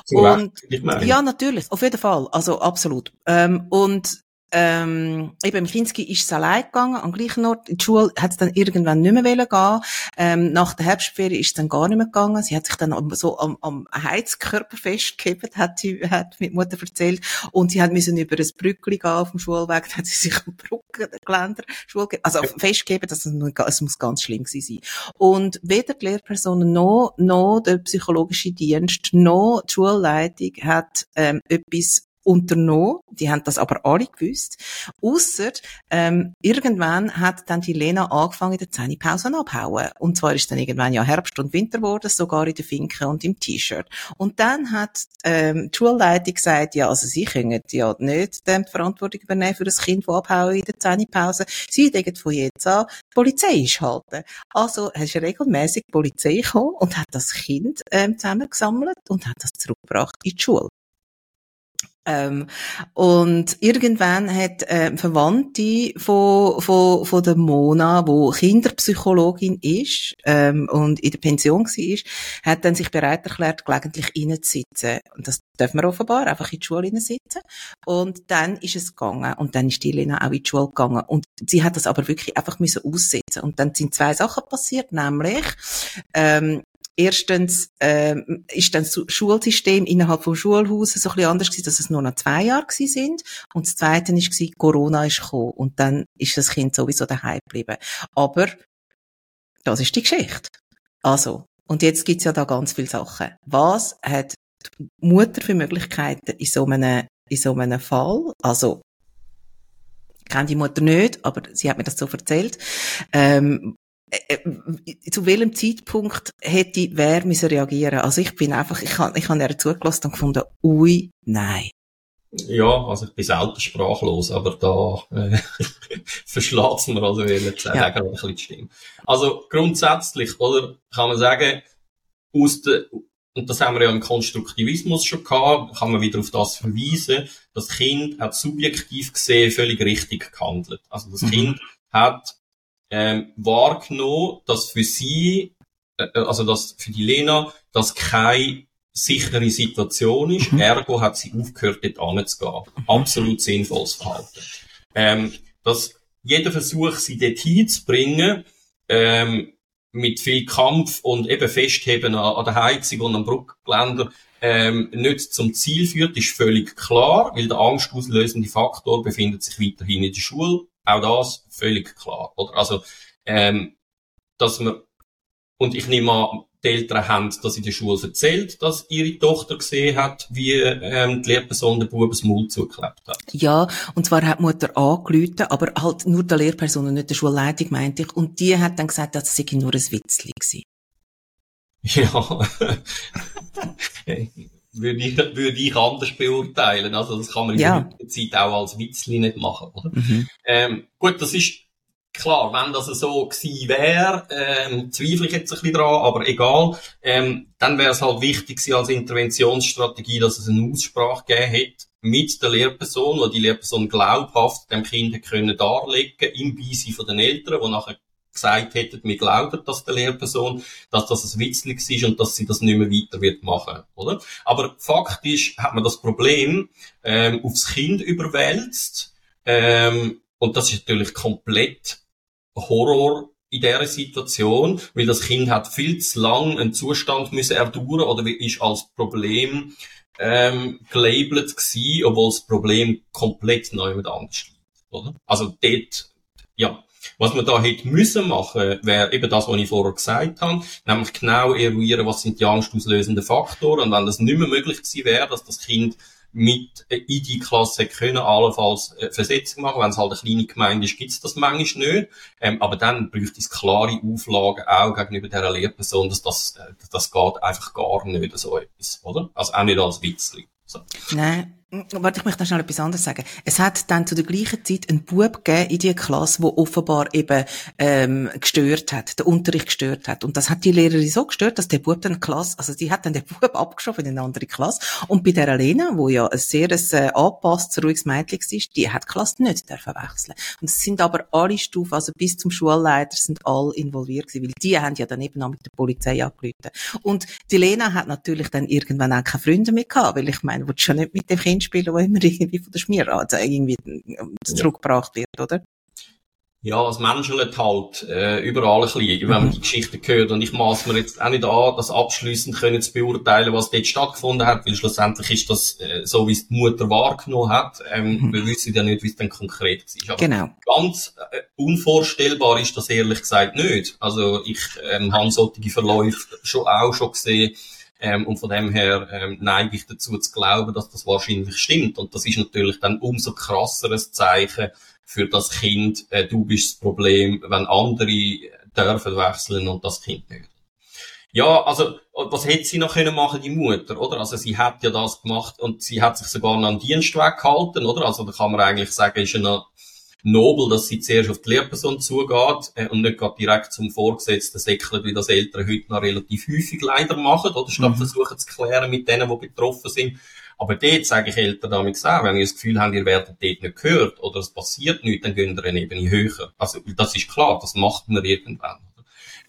S2: So und,
S1: ja, natürlich. Auf jeden Fall. Also absolut. Ähm, und ähm, eben im Kinski ist es allein gegangen, am gleichen Ort. In die Schule hat es dann irgendwann nicht mehr gehen ähm, Nach der Herbstferie ist es dann gar nicht mehr gegangen. Sie hat sich dann so am, am Heizkörper festgehebt, hat sie hat mit Mutter erzählt. Und sie hat müssen über ein Brückli gehen auf dem Schulweg, dann hat sie sich am Brückengeländer also festgegeben, dass es, es muss ganz schlimm gewesen sein. Und weder die Lehrpersonen noch, noch der psychologische Dienst noch die Schulleitung hat ähm, etwas unternommen. Die haben das aber alle gewusst. Ausser, ähm, irgendwann hat dann die Lena angefangen, in der Zähnepause abhauen. Und zwar ist dann irgendwann ja Herbst und Winter geworden, sogar in der Finke und im T-Shirt. Und dann hat ähm, die Schulleitung gesagt, ja, also sie können ja nicht die Verantwortung übernehmen für das Kind, das abhauen in der Zähnepause. Sie denken von jetzt an, die Polizei ist halten. Also hast du regelmäßig die Polizei gekommen und hat das Kind ähm, zusammengesammelt und hat das zurückgebracht in die Schule. Ähm, und irgendwann hat äh, Verwandte von, von, von der Mona, wo Kinderpsychologin ist ähm, und in der Pension war, hat dann sich bereit erklärt, gelegentlich reinzusitzen. Und das dürfen wir offenbar, einfach in die Schule sitzen. Und dann ist es gegangen. Und dann ist die Lena auch in die Schule gegangen. Und sie hat das aber wirklich einfach müssen aussetzen. Und dann sind zwei Sachen passiert, nämlich, ähm, Erstens ähm, ist dann das Schulsystem innerhalb vom Schulhaus so ein bisschen anders gewesen, dass es nur noch zwei Jahre gewesen sind. Und das Zweite ist gewesen, Corona ist gekommen und dann ist das Kind sowieso daheim geblieben. Aber das ist die Geschichte. Also und jetzt gibt's ja da ganz viele Sachen. Was hat die Mutter für Möglichkeiten in so einem in so einem Fall? Also ich kenne die Mutter nicht, aber sie hat mir das so erzählt. Ähm, äh, äh, zu welchem Zeitpunkt hätte wer müssen reagieren? Also ich bin einfach, ich habe, ich habe ihr zugelassen und gefunden, ui, nein.
S2: Ja, also ich bin selten sprachlos, aber da äh, verschlägt mir also ehrlich ja. ein bisschen die Stimme. Also grundsätzlich, oder, kann man sagen, aus der, und das haben wir ja im Konstruktivismus schon gehabt, kann man wieder auf das verweisen, das Kind hat subjektiv gesehen völlig richtig gehandelt. Also das mhm. Kind hat ähm, wahrgenommen, dass für sie, äh, also dass für die Lena, das keine sichere Situation ist. Mhm. Ergo hat sie aufgehört, dort anzugehen. Absolut sinnvolles Verhalten. Ähm, dass jeder Versuch, sie dort hinzubringen, ähm, mit viel Kampf und eben Festheben an, an der Heizung und am Brückgeländer ähm, nicht zum Ziel führt, ist völlig klar, weil der angstauslösende Faktor befindet sich weiterhin in der Schule. Auch das völlig klar. Oder? Also, ähm, dass man, und ich nehme an, die Eltern haben das in der Schule erzählt, dass ihre Tochter gesehen hat, wie ähm, die Lehrperson den Buben das Maul zugeklebt hat.
S1: Ja, und zwar hat die Mutter angerufen, aber halt nur der Lehrperson und nicht der Schulleitung, meinte ich. Und die hat dann gesagt, dass es nur ein Witzli gewesen.
S2: Ja. würde ich, würde ich anders beurteilen. Also das kann man in ja. der Zeit auch als Witzli nicht machen, oder? Mhm. Ähm, gut, das ist klar, wenn das so gewesen wäre, ähm, zweifle ich jetzt ein bisschen dran, aber egal, ähm, dann wäre es halt wichtig als Interventionsstrategie, dass es eine Aussprache gegeben hätte mit der Lehrperson, wo die Lehrperson glaubhaft dem Kind können darlegen im Beisein von den Eltern, wo nachher gesagt hätten, wir glauben, dass der Lehrperson, dass das ein Witzlig ist und dass sie das nicht mehr weiter wird machen, oder? Aber faktisch hat man das Problem ähm, aufs Kind überwälzt ähm, und das ist natürlich komplett Horror in dieser Situation, weil das Kind hat viel zu lang einen Zustand müssen erdauern oder ist als Problem ähm, gelabelt gewesen, obwohl das Problem komplett neu mit anders liegt, oder? Also dort, ja, was man da hätte müssen machen, wäre eben das, was ich vorher gesagt habe, nämlich genau eruieren, was sind die angstauslösenden Faktoren und wenn das nicht mehr möglich gewesen wäre, dass das Kind mit in die Klasse können, allenfalls äh, Versetzung machen. Wenn es halt eine kleine Gemeinde ist, gibt's das manchmal nicht. Ähm, aber dann bräuchte es klare Auflagen auch gegenüber dieser Lehrperson, dass das, äh, das geht einfach gar nicht, so etwas, oder? Also auch nicht als Witzli. So.
S1: Nein. Warte, ich möchte noch schnell etwas anderes sagen. Es hat dann zu der gleichen Zeit einen Bub gegeben in dieser Klasse, der offenbar eben ähm, gestört hat, den Unterricht gestört hat. Und das hat die Lehrerin so gestört, dass der Bub dann Klasse, also die hat dann den Bub abgeschoben in eine andere Klasse. Und bei der Lena, wo ja ein sehr äh, angepasstes, ruhiges Mädchen ist, die hat die Klasse nicht dürfen wechseln. Und es sind aber alle Stufen, also bis zum Schulleiter sind alle involviert gewesen, weil die haben ja dann eben auch mit der Polizei angerufen. Und die Lena hat natürlich dann irgendwann auch keine Freunde mehr gehabt, weil ich meine, willst schon nicht mit dem Kind Kind spielen, wo immer irgendwie von der Schmierrate irgendwie zurückgebracht wird, oder?
S2: Ja, es menschelt halt äh, überall ein bisschen, wenn man die Geschichte hört. Und ich maß mir jetzt auch nicht an, das abschließend können zu beurteilen, was dort stattgefunden hat, weil schlussendlich ist das äh, so, wie es die Mutter wahrgenommen hat. Ähm, mhm. Wir wissen ja nicht, wie es dann konkret war.
S1: Aber genau.
S2: Ganz äh, unvorstellbar ist das ehrlich gesagt nicht. Also ich ähm, habe solche Verläufe schon auch schon gesehen, ähm, und von dem her ähm, neige ich dazu zu glauben, dass das wahrscheinlich stimmt. Und das ist natürlich dann umso krasseres Zeichen für das Kind, äh, du bist das Problem, wenn andere dürfen wechseln und das Kind nicht. Ja, also, was hätte sie noch können machen, die Mutter, oder? Also, sie hat ja das gemacht und sie hat sich sogar noch an Dienstweg gehalten, oder? Also, da kann man eigentlich sagen, ist ja nobel, dass sie zuerst auf die Lehrperson zugeht äh, und nicht gerade direkt zum Vorgesetzten säckelt, wie das Eltern heute noch relativ häufig leider machen, oder statt mhm. versuchen zu klären mit denen, die betroffen sind. Aber dort sage ich Eltern damit auch, wenn ihr das Gefühl habt, ihr werdet dort nicht gehört oder es passiert nichts, dann gehen ihr eine Ebene höher. Also, das ist klar, das macht man irgendwann.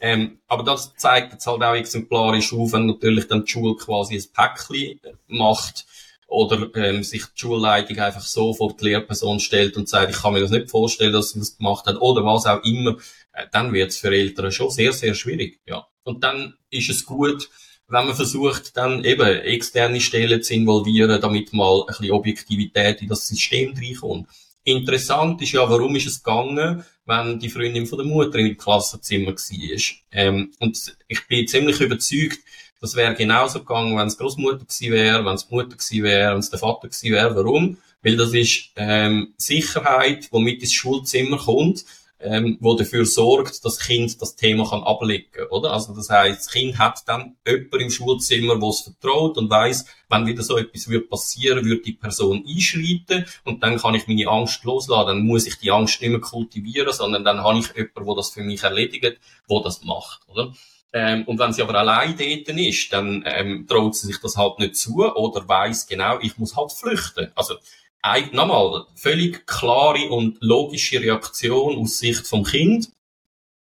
S2: Ähm, aber das zeigt jetzt halt auch exemplarisch auf, wenn natürlich dann die Schule quasi ein Päckchen macht, oder ähm, sich die Schulleitung einfach so vor die Lehrperson stellt und sagt, ich kann mir das nicht vorstellen, dass sie das gemacht hat, oder was auch immer, äh, dann wird es für Eltern schon sehr, sehr schwierig. Ja. Und dann ist es gut, wenn man versucht, dann eben externe Stellen zu involvieren, damit mal ein bisschen Objektivität in das System reinkommt. Interessant ist ja, warum ist es gegangen, wenn die Freundin von der Mutter im Klassenzimmer war. Ähm, und ich bin ziemlich überzeugt, das wäre genauso gegangen, wenn es Großmutter gewesen wäre, wenn es Mutter gewesen wäre, wenn es der Vater gewesen wäre. Warum? Weil das ist ähm, Sicherheit, womit ins Schulzimmer kommt, ähm, wo dafür sorgt, dass das Kind das Thema kann ablegen, oder? Also das heißt, das Kind hat dann jemand im Schulzimmer, wo es vertraut und weiß, wenn wieder so etwas wird passieren, wird die Person einschreiten und dann kann ich meine Angst loslassen. Dann muss ich die Angst nicht mehr kultivieren, sondern dann habe ich jemanden, der das für mich erledigt, wo das macht, oder? Ähm, und wenn sie aber allein dort ist, dann ähm, traut sie sich das halt nicht zu oder weiß genau, ich muss halt flüchten. Also ein, nochmal, völlig klare und logische Reaktion aus Sicht vom Kind.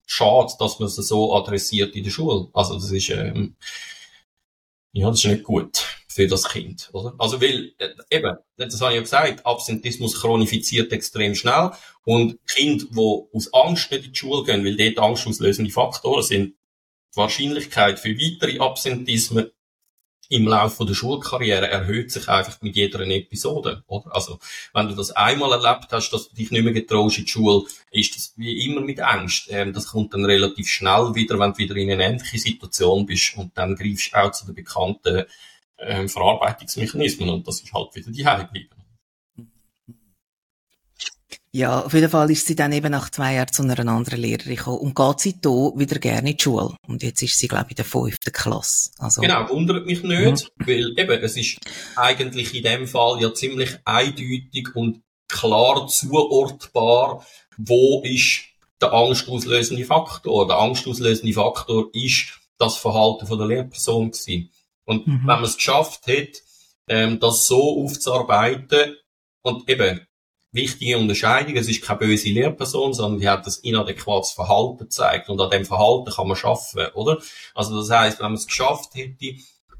S2: Schade, dass man es so adressiert in der Schule. Also das ist ähm, ja, das ist nicht gut für das Kind, oder? Also weil, äh, eben, das habe ich ja gesagt, Absentismus chronifiziert extrem schnell und Kinder, die aus Angst nicht in die Schule gehen, weil dort angstauslösende Faktoren sind, Wahrscheinlichkeit für weitere Absentismen im Laufe der Schulkarriere erhöht sich einfach mit jeder Episode, oder? Also, wenn du das einmal erlebt hast, dass du dich nicht mehr getraust in die Schule, ist das wie immer mit Angst. Ähm, das kommt dann relativ schnell wieder, wenn du wieder in eine ähnliche Situation bist und dann greifst du auch zu den bekannten ähm, Verarbeitungsmechanismen und das ist halt wieder die Heilige.
S1: Ja, auf jeden Fall ist sie dann eben nach zwei Jahren zu einer anderen Lehrerin gekommen und geht sie hier wieder gerne in die Schule. Und jetzt ist sie, glaube ich, in der fünften Klasse.
S2: Also. Genau, wundert mich nicht, mhm. weil eben, es ist eigentlich in dem Fall ja ziemlich eindeutig und klar zuortbar, wo ist der angstauslösende Faktor. Der angstauslösende Faktor ist das Verhalten von der Lehrperson gewesen. Und mhm. wenn man es geschafft hat, ähm, das so aufzuarbeiten und eben wichtige Unterscheidung. Es ist keine böse Lehrperson, sondern die hat das inadäquates Verhalten gezeigt. Und an dem Verhalten kann man schaffen, oder? Also das heißt, wenn man es geschafft hätte,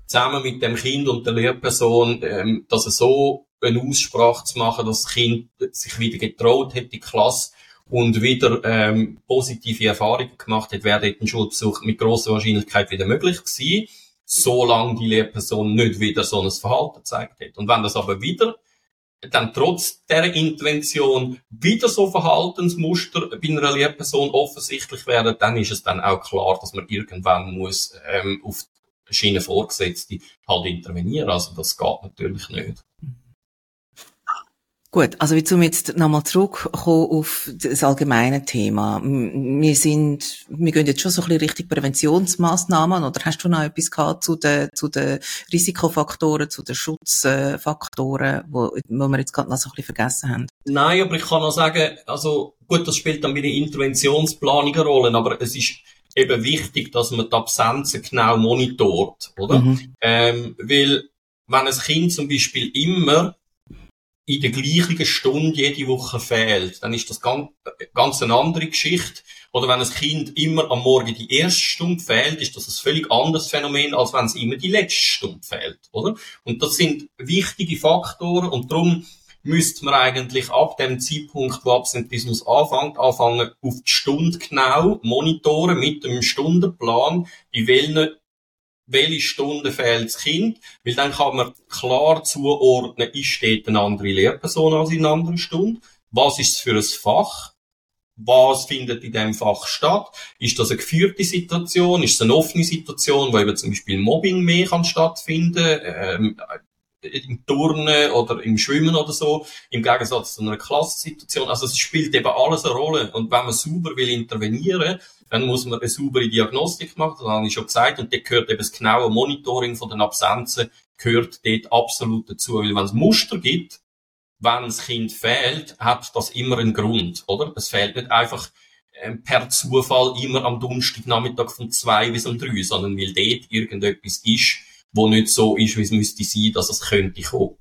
S2: zusammen mit dem Kind und der Lehrperson, ähm, dass er so eine Aussprache zu machen, dass das Kind sich wieder getraut hätte, die Klasse und wieder ähm, positive Erfahrungen gemacht hat, wäre dort ein Schulbesuch mit großer Wahrscheinlichkeit wieder möglich gewesen, solange die Lehrperson nicht wieder so ein Verhalten gezeigt hat. Und wenn das aber wieder dann trotz der Intervention wieder so Verhaltensmuster bei einer Lehrperson offensichtlich werden, dann ist es dann auch klar, dass man irgendwann muss ähm, auf Schiene Vorgesetzte halt intervenieren. Also das geht natürlich nicht.
S1: Gut, also wie zum jetzt nochmal zurückkommen auf das allgemeine Thema. Wir sind, wir gehen jetzt schon so ein bisschen Richtung Präventionsmaßnahmen oder hast du noch etwas gehabt zu den, zu den Risikofaktoren, zu den Schutzfaktoren, wo, wo wir jetzt gerade noch so ein bisschen vergessen haben?
S2: Nein, aber ich kann noch sagen, also gut, das spielt dann bei der Interventionsplanung eine Rolle, aber es ist eben wichtig, dass man die Absenzen genau monitort, oder? Mhm. Ähm, weil, wenn ein Kind zum Beispiel immer in der gleichen Stunde jede Woche fehlt, dann ist das ganz, ganz eine andere Geschichte. Oder wenn ein Kind immer am Morgen die erste Stunde fehlt, ist das ein völlig anderes Phänomen, als wenn es immer die letzte Stunde fehlt, oder? Und das sind wichtige Faktoren und darum müsste man eigentlich ab dem Zeitpunkt, wo Absentismus anfängt, anfangen, auf die Stunde genau monitoren mit dem Stundenplan, in welchen welche Stunde fehlt das Kind, weil dann kann man klar zuordnen, ist dort eine andere Lehrperson als in einer anderen Stunde, was ist es für ein Fach, was findet in dem Fach statt, ist das eine geführte Situation, ist es eine offene Situation, wo eben zum Beispiel Mobbing mehr kann stattfinden, ähm, im Turnen oder im Schwimmen oder so, im Gegensatz zu einer Klassensituation. Also es spielt eben alles eine Rolle. Und wenn man sauber will intervenieren, dann muss man eine saubere Diagnostik machen, das habe ich schon gesagt, und dort gehört eben das genaue Monitoring von den Absenzen, gehört dort absolut dazu. Weil wenn es Muster gibt, wenn das Kind fehlt, hat das immer einen Grund, oder? Es fehlt nicht einfach ähm, per Zufall immer am Donnerstagnachmittag von zwei bis um drei, sondern weil dort irgendetwas ist, wo nicht so ist, wie es müsste sein, dass es könnte kommen.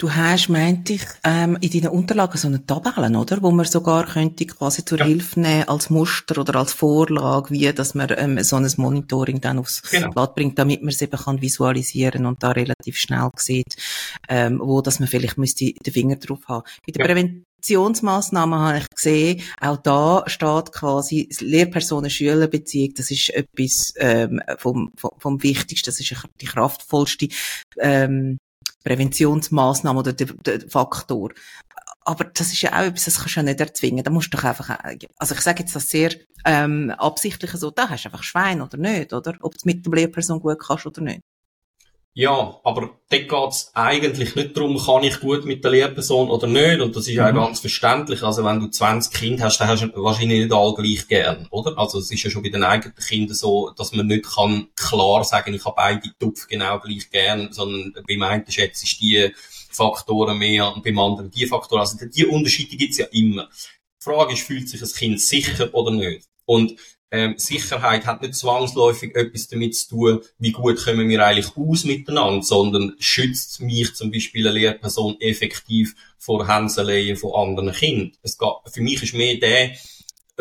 S1: Du hast, meinte ich, ähm, in deinen Unterlagen so eine Tabelle, oder? Wo man sogar könnte quasi zur ja. Hilfe nehmen als Muster oder als Vorlage, wie, dass man ähm, so ein Monitoring dann aufs genau. Blatt bringt, damit man es eben kann visualisieren und da relativ schnell sieht, ähm, wo, dass man vielleicht müsste den Finger drauf haben. Bei der ja. Präventionsmaßnahmen habe ich gesehen, auch da steht quasi Lehrpersonen-Schüler-Beziehung, das ist etwas ähm, vom, vom, vom Wichtigsten, das ist die kraftvollste ähm, Präventionsmaßnahme oder der, der Faktor. Aber das ist ja auch etwas, das kannst du ja nicht erzwingen. Da musst du doch einfach, also ich sage jetzt das sehr ähm, absichtlich so, da hast du einfach Schwein oder nicht, oder? Ob du mit der Lehrperson gut kannst oder nicht.
S2: Ja, aber dort geht's eigentlich nicht darum, kann ich gut mit der Lehrperson oder nicht. Und das ist mhm. auch ganz verständlich. Also wenn du 20 Kinder hast, dann hast du wahrscheinlich nicht alle gleich gern, oder? Also es ist ja schon bei den eigenen Kindern so, dass man nicht kann klar sagen, ich habe beide Tupf genau gleich gern, sondern beim einen schätze ich die Faktoren mehr und beim anderen die Faktoren. Also die Unterschiede gibt's ja immer. Die Frage ist, fühlt sich ein Kind sicher oder nicht? Und ähm, Sicherheit hat nicht zwangsläufig etwas damit zu tun, wie gut kommen wir eigentlich aus miteinander, sondern schützt mich zum Beispiel eine Lehrperson effektiv vor Hänseleien von anderen Kindern. Es geht, für mich ist mehr der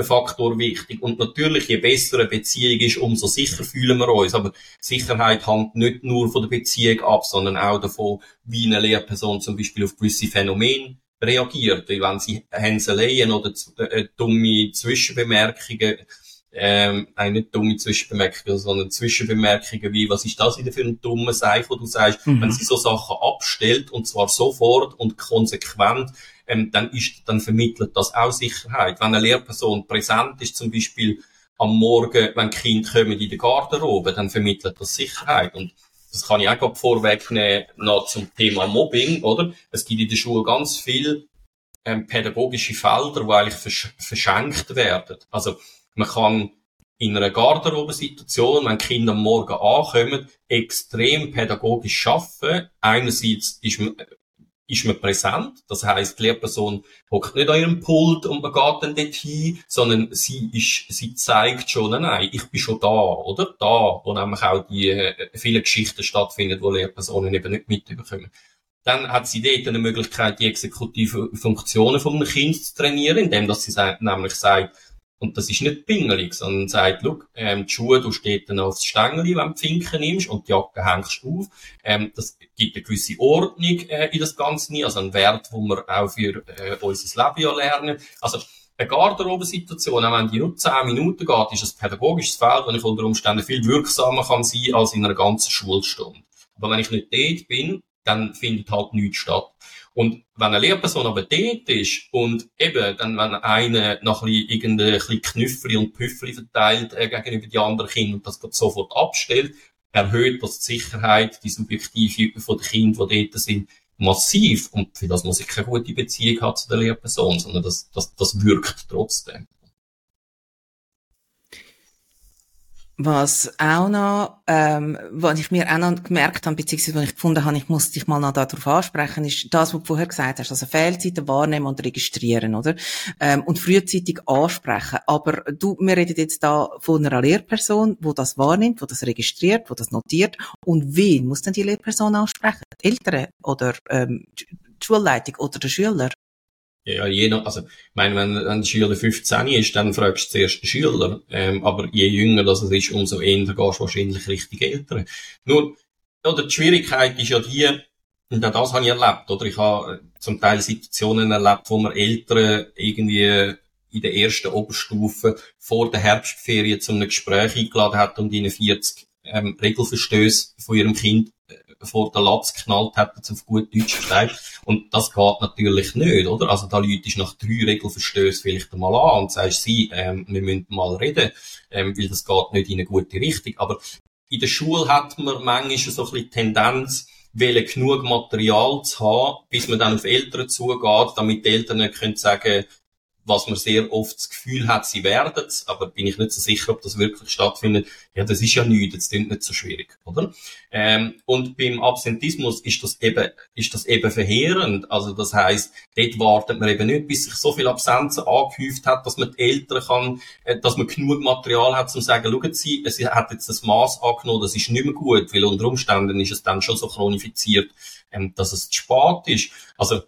S2: Faktor wichtig. Und natürlich, je besser eine Beziehung ist, umso sicher fühlen wir uns. Aber Sicherheit hängt nicht nur von der Beziehung ab, sondern auch davon, wie eine Lehrperson zum Beispiel auf gewisse Phänomene reagiert. Wenn sie Hänseleien oder äh, dumme Zwischenbemerkungen ähm, nein, nicht dumme Zwischenbemerkungen, sondern Zwischenbemerkungen wie, was ist das wieder für ein dummer Seif, wo du sagst, mhm. wenn sie so Sachen abstellt, und zwar sofort und konsequent, ähm, dann ist, dann vermittelt das auch Sicherheit. Wenn eine Lehrperson präsent ist, zum Beispiel am Morgen, wenn Kinder kommen in der Garderobe, dann vermittelt das Sicherheit. Und das kann ich auch gerade vorwegnehmen, noch zum Thema Mobbing, oder? Es gibt in der Schule ganz viel ähm, pädagogische Felder, die eigentlich versch verschenkt werden. Also, man kann in einer Garderobensituation, wenn Kinder am Morgen ankommen, extrem pädagogisch arbeiten. Einerseits ist man, ist man präsent, das heißt, die Lehrperson hockt nicht an ihrem Pult und man geht dann dort hin, sondern sie ist, sie zeigt schon, nein, ich bin schon da, oder? Da, wo nämlich auch die äh, viele Geschichten stattfinden, wo Lehrpersonen eben nicht mitbekommen. Dann hat sie dort eine Möglichkeit, die exekutive Funktionen von einem Kind zu trainieren, indem dass sie nämlich sagt, und das ist nicht pingelig, sondern sagt, look, ähm, die Schuhe, du stehst dann aufs Stängel, wenn du Finken nimmst und die Jacke hängst auf. Ähm, das gibt eine gewisse Ordnung äh, in das Ganze, also einen Wert, wo wir auch für äh, unser Leben ja lernen. Also eine Garderobensituation, auch wenn die nur 10 Minuten geht, ist ein pädagogisches Feld, das ich unter Umständen viel wirksamer kann sein als in einer ganzen Schulstunde. Aber wenn ich nicht dort bin, dann findet halt nichts statt. Und wenn eine Lehrperson aber dort ist und eben dann, wenn einer noch ein bisschen, irgendein Knüffeli und Püffeli verteilt äh, gegenüber die anderen Kinder und das sofort abstellt, erhöht das die Sicherheit, die Subjektive von den Kindern, die dort sind, massiv. Und für das muss ich keine gute Beziehung haben zu der Lehrperson, sondern das, das, das wirkt trotzdem.
S1: Was auch noch, ähm, was ich mir auch noch gemerkt habe, beziehungsweise was ich gefunden habe, ich muss dich mal noch darauf ansprechen, ist das, was du vorher gesagt hast, also Fehlzeiten wahrnehmen und registrieren, oder? Ähm, und frühzeitig ansprechen. Aber du, wir reden jetzt da von einer Lehrperson, wo das wahrnimmt, wo das registriert, wo das notiert. Und wen muss denn die Lehrperson ansprechen? Die Eltern oder ähm, die Schulleitung oder der Schüler?
S2: Ja, je nach, also, ich meine, wenn, wenn der Schüler 15 ist, dann fragst du zuerst den Schüler. Ähm, aber je jünger das ist, umso eher gehst du wahrscheinlich richtig Eltern. Nur, oder die Schwierigkeit ist ja die, und auch das habe ich erlebt, oder? Ich habe äh, zum Teil Situationen erlebt, wo man Eltern irgendwie in der ersten Oberstufe vor der Herbstferien zu einem Gespräch eingeladen hat und ihnen 40 ähm, Regelverstöße von ihrem Kind vor der Latz geknallt hätten, auf gut Deutsch gesagt. Und das geht natürlich nicht, oder? Also da läutest nach drei Regelverstößen vielleicht einmal an und sagst, sie, ähm, wir müssen mal reden, ähm, weil das geht nicht in eine gute Richtung. Aber in der Schule hat man manchmal so ein bisschen Tendenz, wollen genug Material zu haben, bis man dann auf Eltern zugeht, damit die Eltern können sagen, was man sehr oft das Gefühl hat, sie werden es, aber bin ich nicht so sicher, ob das wirklich stattfindet. Ja, das ist ja nichts, das klingt nicht so schwierig, oder? Ähm, und beim Absentismus ist das eben, ist das eben verheerend. Also das heißt, dort wartet man eben nicht, bis sich so viel Absenzen angehäuft hat, dass man die Eltern kann, äh, dass man genug Material hat, um zu sagen, schauen Sie, es hat jetzt das Maß angenommen, das ist nicht mehr gut, weil unter Umständen ist es dann schon so chronifiziert, ähm, dass es zu spät ist. Also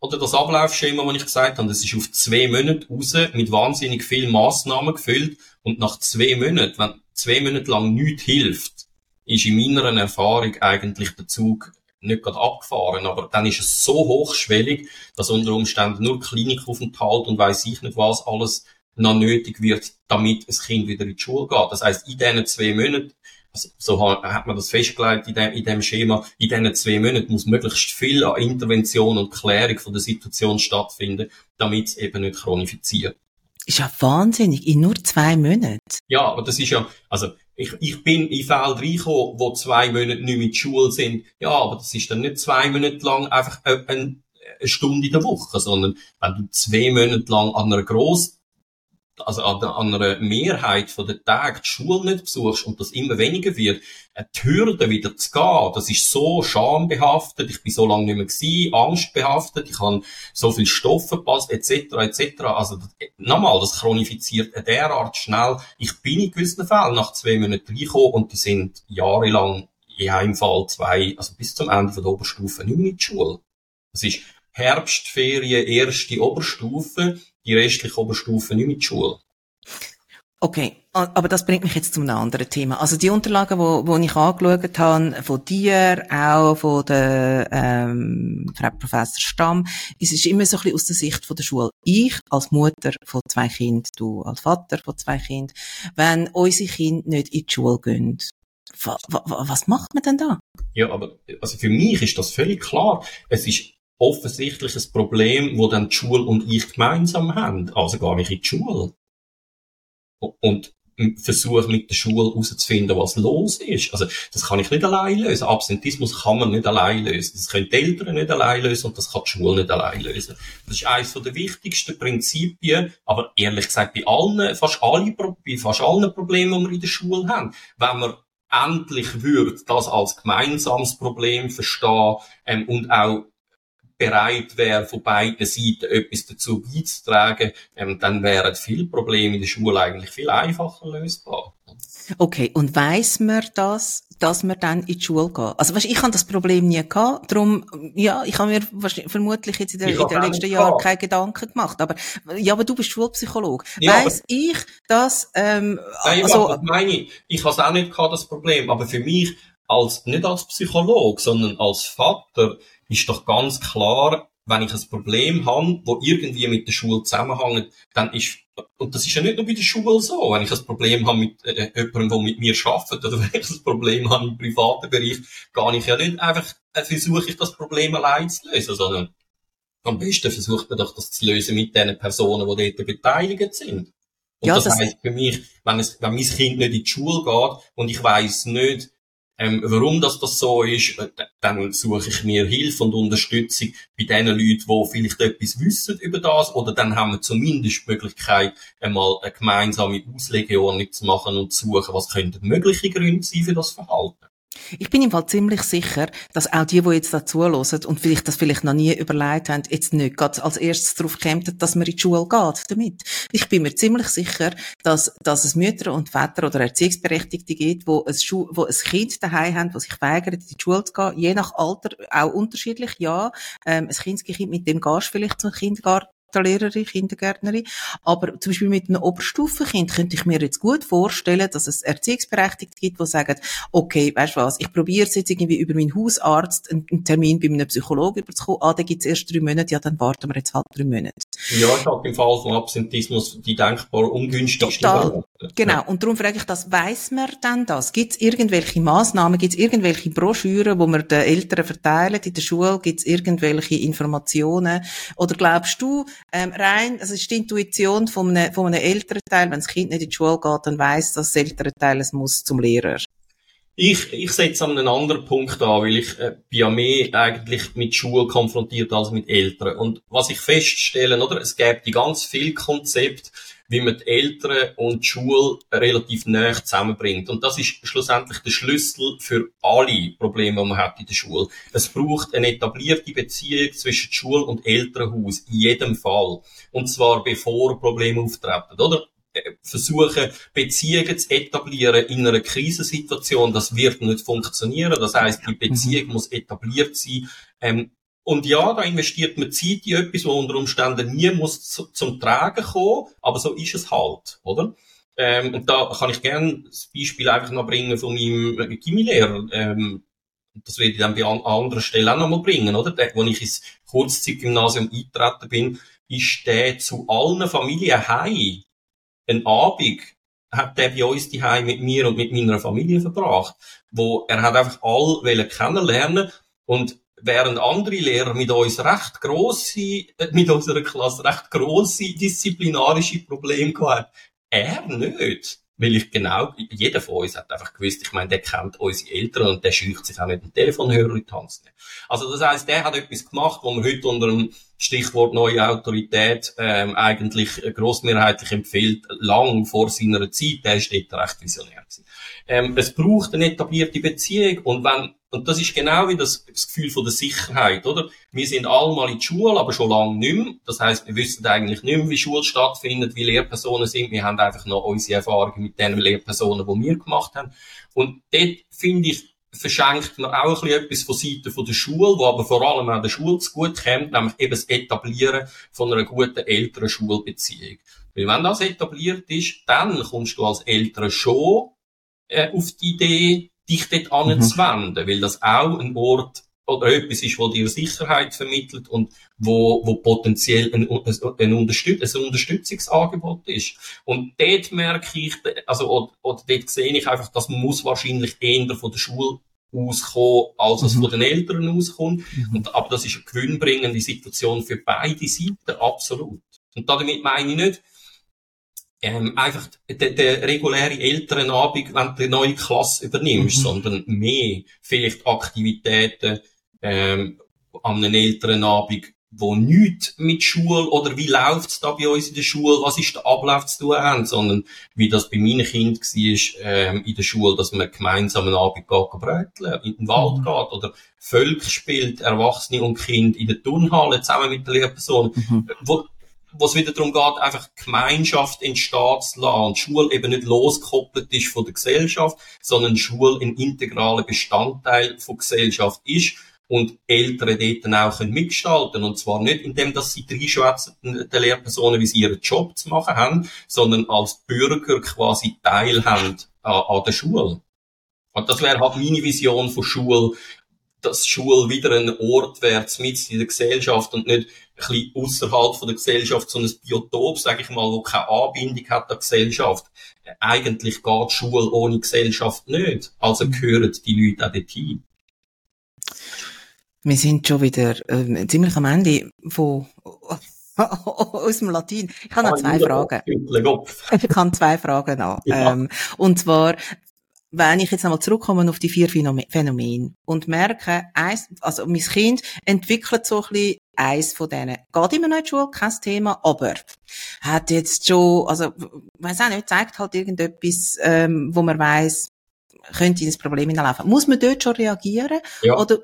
S2: oder das Ablaufschema, das ich gesagt habe, das ist auf zwei Monate raus, mit wahnsinnig vielen Massnahmen gefüllt. Und nach zwei Monaten, wenn zwei Monate lang nichts hilft, ist in meiner Erfahrung eigentlich der Zug nicht gerade abgefahren, aber dann ist es so hochschwellig, dass unter Umständen nur Klinikaufenthalt und weiß ich nicht was alles noch nötig wird, damit das Kind wieder in die Schule geht. Das heißt, in diesen zwei Monaten so hat man das festgelegt in dem, in dem Schema. In diesen zwei Monaten muss möglichst viel an Intervention und Klärung von der Situation stattfinden, damit es eben nicht chronifiziert.
S1: Ist ja wahnsinnig, in nur zwei Monaten.
S2: Ja, aber das ist ja, also, ich, ich bin in Fälle reingekommen, wo zwei Monate nicht mit Schule sind. Ja, aber das ist dann nicht zwei Monate lang einfach eine, eine Stunde in der Woche, sondern wenn du zwei Monate lang an einer grossen also an, an einer Mehrheit von den Tagen die Schule nicht besuchst und das immer weniger wird, die Hürde wieder zu gehen, das ist so schambehaftet, ich bin so lange nicht mehr gewesen, angstbehaftet, ich habe so viel Stoff verpasst, etc., etc. Also, nochmal, das chronifiziert derart schnell. Ich bin in gewissen Fällen nach zwei Monaten reingekommen und die sind jahrelang in einem Fall zwei, also bis zum Ende von der Oberstufe nicht mehr in die Schule. Das ist Herbstferien, erste Oberstufe, die restliche Oberstufe nicht mit Schule.
S1: Okay, aber das bringt mich jetzt zu einem anderen Thema. Also die Unterlagen, wo, wo ich angeschaut habe, von dir, auch von der ähm, Frau Professor Stamm, es ist immer so ein bisschen aus der Sicht von der Schule. Ich als Mutter von zwei Kindern, du als Vater von zwei Kindern, wenn unsere Kinder nicht in die Schule gehen, was macht man denn da?
S2: Ja, aber also für mich ist das völlig klar. Es ist offensichtlich ein Problem, wo dann die Schule und ich gemeinsam haben. Also gar nicht in die Schule. Und versuche mit der Schule herauszufinden, was los ist. Also, das kann ich nicht allein lösen. Absentismus kann man nicht allein lösen. Das können die Eltern nicht allein lösen und das kann die Schule nicht allein lösen. Das ist eines der wichtigsten Prinzipien, aber ehrlich gesagt, bei allen, fast alle, bei fast allen Problemen, die wir in der Schule haben, wenn man endlich würde das als gemeinsames Problem verstehen ähm, und auch bereit wäre, von beiden Seiten etwas dazu beizutragen, ähm, dann wären viele Probleme in der Schule eigentlich viel einfacher lösbar.
S1: Okay, und weiss man das, dass man dann in die Schule geht? Also, weißt, ich habe das Problem nie gehabt, darum, ja, ich habe mir vermutlich jetzt in, der, in den letzten Jahren keine Gedanken gemacht, aber, ja, aber du bist Schulpsychologe. Ja, weiss ich, dass, ähm,
S2: Nein, also, das meine ich. Ich habe es auch nicht gehabt, das Problem, aber für mich, als, nicht als Psychologe, sondern als Vater, ist doch ganz klar, wenn ich ein Problem habe, wo irgendwie mit der Schule zusammenhängt, dann ist, und das ist ja nicht nur bei der Schule so, wenn ich ein Problem habe mit äh, jemandem, der mit mir arbeitet, oder wenn ich ein Problem habe im privaten Bereich, gar nicht ja nicht einfach, äh, versuche ich das Problem allein zu lösen, sondern am besten versucht man doch das zu lösen mit den Personen, die dort beteiligt sind. Und ja, das, das heisst für mich, wenn, es, wenn mein Kind nicht in die Schule geht und ich weiß nicht, ähm, warum das, das so ist, äh, dann suche ich mir Hilfe und Unterstützung bei den Leuten, die vielleicht etwas wissen über das, oder dann haben wir zumindest die Möglichkeit, einmal eine gemeinsame Auslegeordnung zu machen und zu suchen, was könnten mögliche Gründe sein für das Verhalten.
S1: Ich bin im Fall ziemlich sicher, dass auch die, die jetzt dazu hören und vielleicht das vielleicht noch nie überlegt haben, jetzt nicht gerade als erstes darauf kämen, dass man in die Schule geht damit. Ich bin mir ziemlich sicher, dass, dass es Mütter und Väter oder Erziehungsberechtigte gibt, wo ein, Schu wo ein Kind daheim haben, das sich weigert, in die Schule zu gehen, je nach Alter auch unterschiedlich, ja. Ähm, ein Kindskind, mit dem gehst vielleicht zum Kindergarten Lehrerin, Kindergärtnerin. Aber zum Beispiel mit einem Oberstufenkind könnte ich mir jetzt gut vorstellen, dass es Erziehungsberechtigte gibt, die sagen, okay, weißt du was, ich probiere es jetzt irgendwie über meinen Hausarzt einen Termin bei einem Psychologen überzukommen. Ah, dann gibt es erst drei Monate, ja, dann warten wir jetzt halt drei Monate.
S2: Ja, ich habe im Fall von Absentismus die denkbar ungünstigste
S1: Total. Genau. Und darum frage ich das, weiss man denn das? Gibt es irgendwelche Massnahmen, gibt es irgendwelche Broschüren, wo wir den Eltern verteilen in der Schule? Gibt es irgendwelche Informationen? Oder glaubst du, ähm, rein, also ist die Intuition von einem, von einem Elternteil, wenn das Kind nicht in die Schule geht, dann weiss das Elternteil, es muss zum Lehrer.
S2: Ich, ich setze an einen anderen Punkt an, weil ich äh, bin ja mehr eigentlich mit Schule konfrontiert als mit Eltern. Und was ich feststelle, oder, es gibt die ganz viel Konzepte, wie man die Eltern und die Schule relativ näher zusammenbringt. Und das ist schlussendlich der Schlüssel für alle Probleme, die man hat in der Schule. Es braucht eine etablierte Beziehung zwischen Schule und Elternhaus, in jedem Fall. Und zwar bevor Probleme auftreten, oder? versuchen, Beziehungen zu etablieren in einer Krisensituation, das wird nicht funktionieren. Das heißt, die Beziehung mhm. muss etabliert sein. Ähm, und ja, da investiert man Zeit in etwas, wo unter Umständen nie muss zu, zum Tragen kommen, aber so ist es halt, oder? Ähm, und da kann ich gerne das Beispiel einfach noch bringen von meinem Chemielehrer. Ähm, das werde ich dann bei an anderer Stelle auch noch mal bringen, oder? Der, wo ich ins Kurzzeitgymnasium eingetreten bin, ist der zu allen Familien heim ein Abend hat der bei uns die mit mir und mit meiner Familie verbracht, wo er hat einfach all kennenlernen und während andere Lehrer mit uns recht grosse, äh, mit unserer Klasse recht grosse disziplinarische Probleme gehabt, er nicht. Weil ich genau, jeder von uns hat einfach gewusst, ich meine, der kennt unsere Eltern und der scheucht sich auch nicht den Telefonhörer in die Hand Also das heisst, der hat etwas gemacht, wo man heute unter dem Stichwort neue Autorität ähm, eigentlich grossmehrheitlich empfiehlt, lang vor seiner Zeit, der dort recht visionär gewesen. Ähm, es braucht eine etablierte Beziehung und wenn und das ist genau wie das, das, Gefühl von der Sicherheit, oder? Wir sind alle mal in der Schule, aber schon lange nicht mehr. Das heißt, wir wissen eigentlich nicht mehr, wie Schule stattfindet, wie Lehrpersonen sind. Wir haben einfach noch unsere Erfahrungen mit den Lehrpersonen, die wir gemacht haben. Und dort, finde ich, verschenkt man auch ein etwas von Seiten von der Schule, wo aber vor allem auch der Schule gut kommt, nämlich eben das Etablieren von einer guten älteren Schulbeziehung. Weil wenn das etabliert ist, dann kommst du als Eltern schon äh, auf die Idee, dich dort anzuwenden, mhm. weil das auch ein Ort oder etwas ist, wo dir Sicherheit vermittelt und wo, wo potenziell ein, ein, Unterstüt ein Unterstützungsangebot ist. Und dort merke ich, also, oder, oder dort sehe ich einfach, das muss wahrscheinlich eher von der Schule auskommen, als es mhm. von den Eltern auskommt. Mhm. Und, aber das ist eine gewinnbringende Situation für beide Seiten, absolut. Und damit meine ich nicht, ähm, einfach der, der reguläre Elternabend, wenn du eine neue Klasse übernimmst, mhm. sondern mehr vielleicht Aktivitäten ähm, an einem Elternabend, wo nichts mit Schule oder wie läuft's da bei uns in der Schule, was ist der Ablauf zu tun haben, sondern wie das bei meinen Kindern war ähm, in der Schule, dass man gemeinsam einen Abend geht, bräteln, in den Wald mhm. geht oder Völker spielt, Erwachsene und Kind in der Turnhalle zusammen mit der Lehrperson, mhm. wo wo es wieder darum geht, einfach Gemeinschaft lassen und Schule eben nicht losgekoppelt ist von der Gesellschaft, sondern Schule ein integraler Bestandteil von Gesellschaft ist und Eltern dort dann auch mitgestalten Und zwar nicht indem, dass sie reinschwätzen, den Lehrpersonen, wie sie ihren Job zu machen haben, sondern als Bürger quasi teilhaben an, an der Schule. Und das wäre halt meine Vision von Schule, dass Schule wieder ein Ort wäre, mit in der Gesellschaft und nicht bisschen außerhalb von der Gesellschaft, so ein Biotop, sage ich mal, wo keine Anbindung hat an die Gesellschaft. Eigentlich geht Schule ohne Gesellschaft nicht. Also mhm. gehören die Leute auch dorthin.
S1: Wir sind schon wieder äh, ziemlich am Ende von aus dem Latin. Ich habe noch zwei Fragen. Ich habe zwei Fragen noch. Ja. Ähm, und zwar, wenn ich jetzt einmal zurückkomme auf die vier Phänomene und merke, eins, also mein Kind entwickelt so ein bisschen eins von denen. Geht immer noch in die Schule, kein Thema, aber hat jetzt schon, also, weiß auch nicht, zeigt halt irgendetwas, ähm, wo man weiß, könnte ins Problem hineinlaufen. Muss man dort schon reagieren? Ja. Oder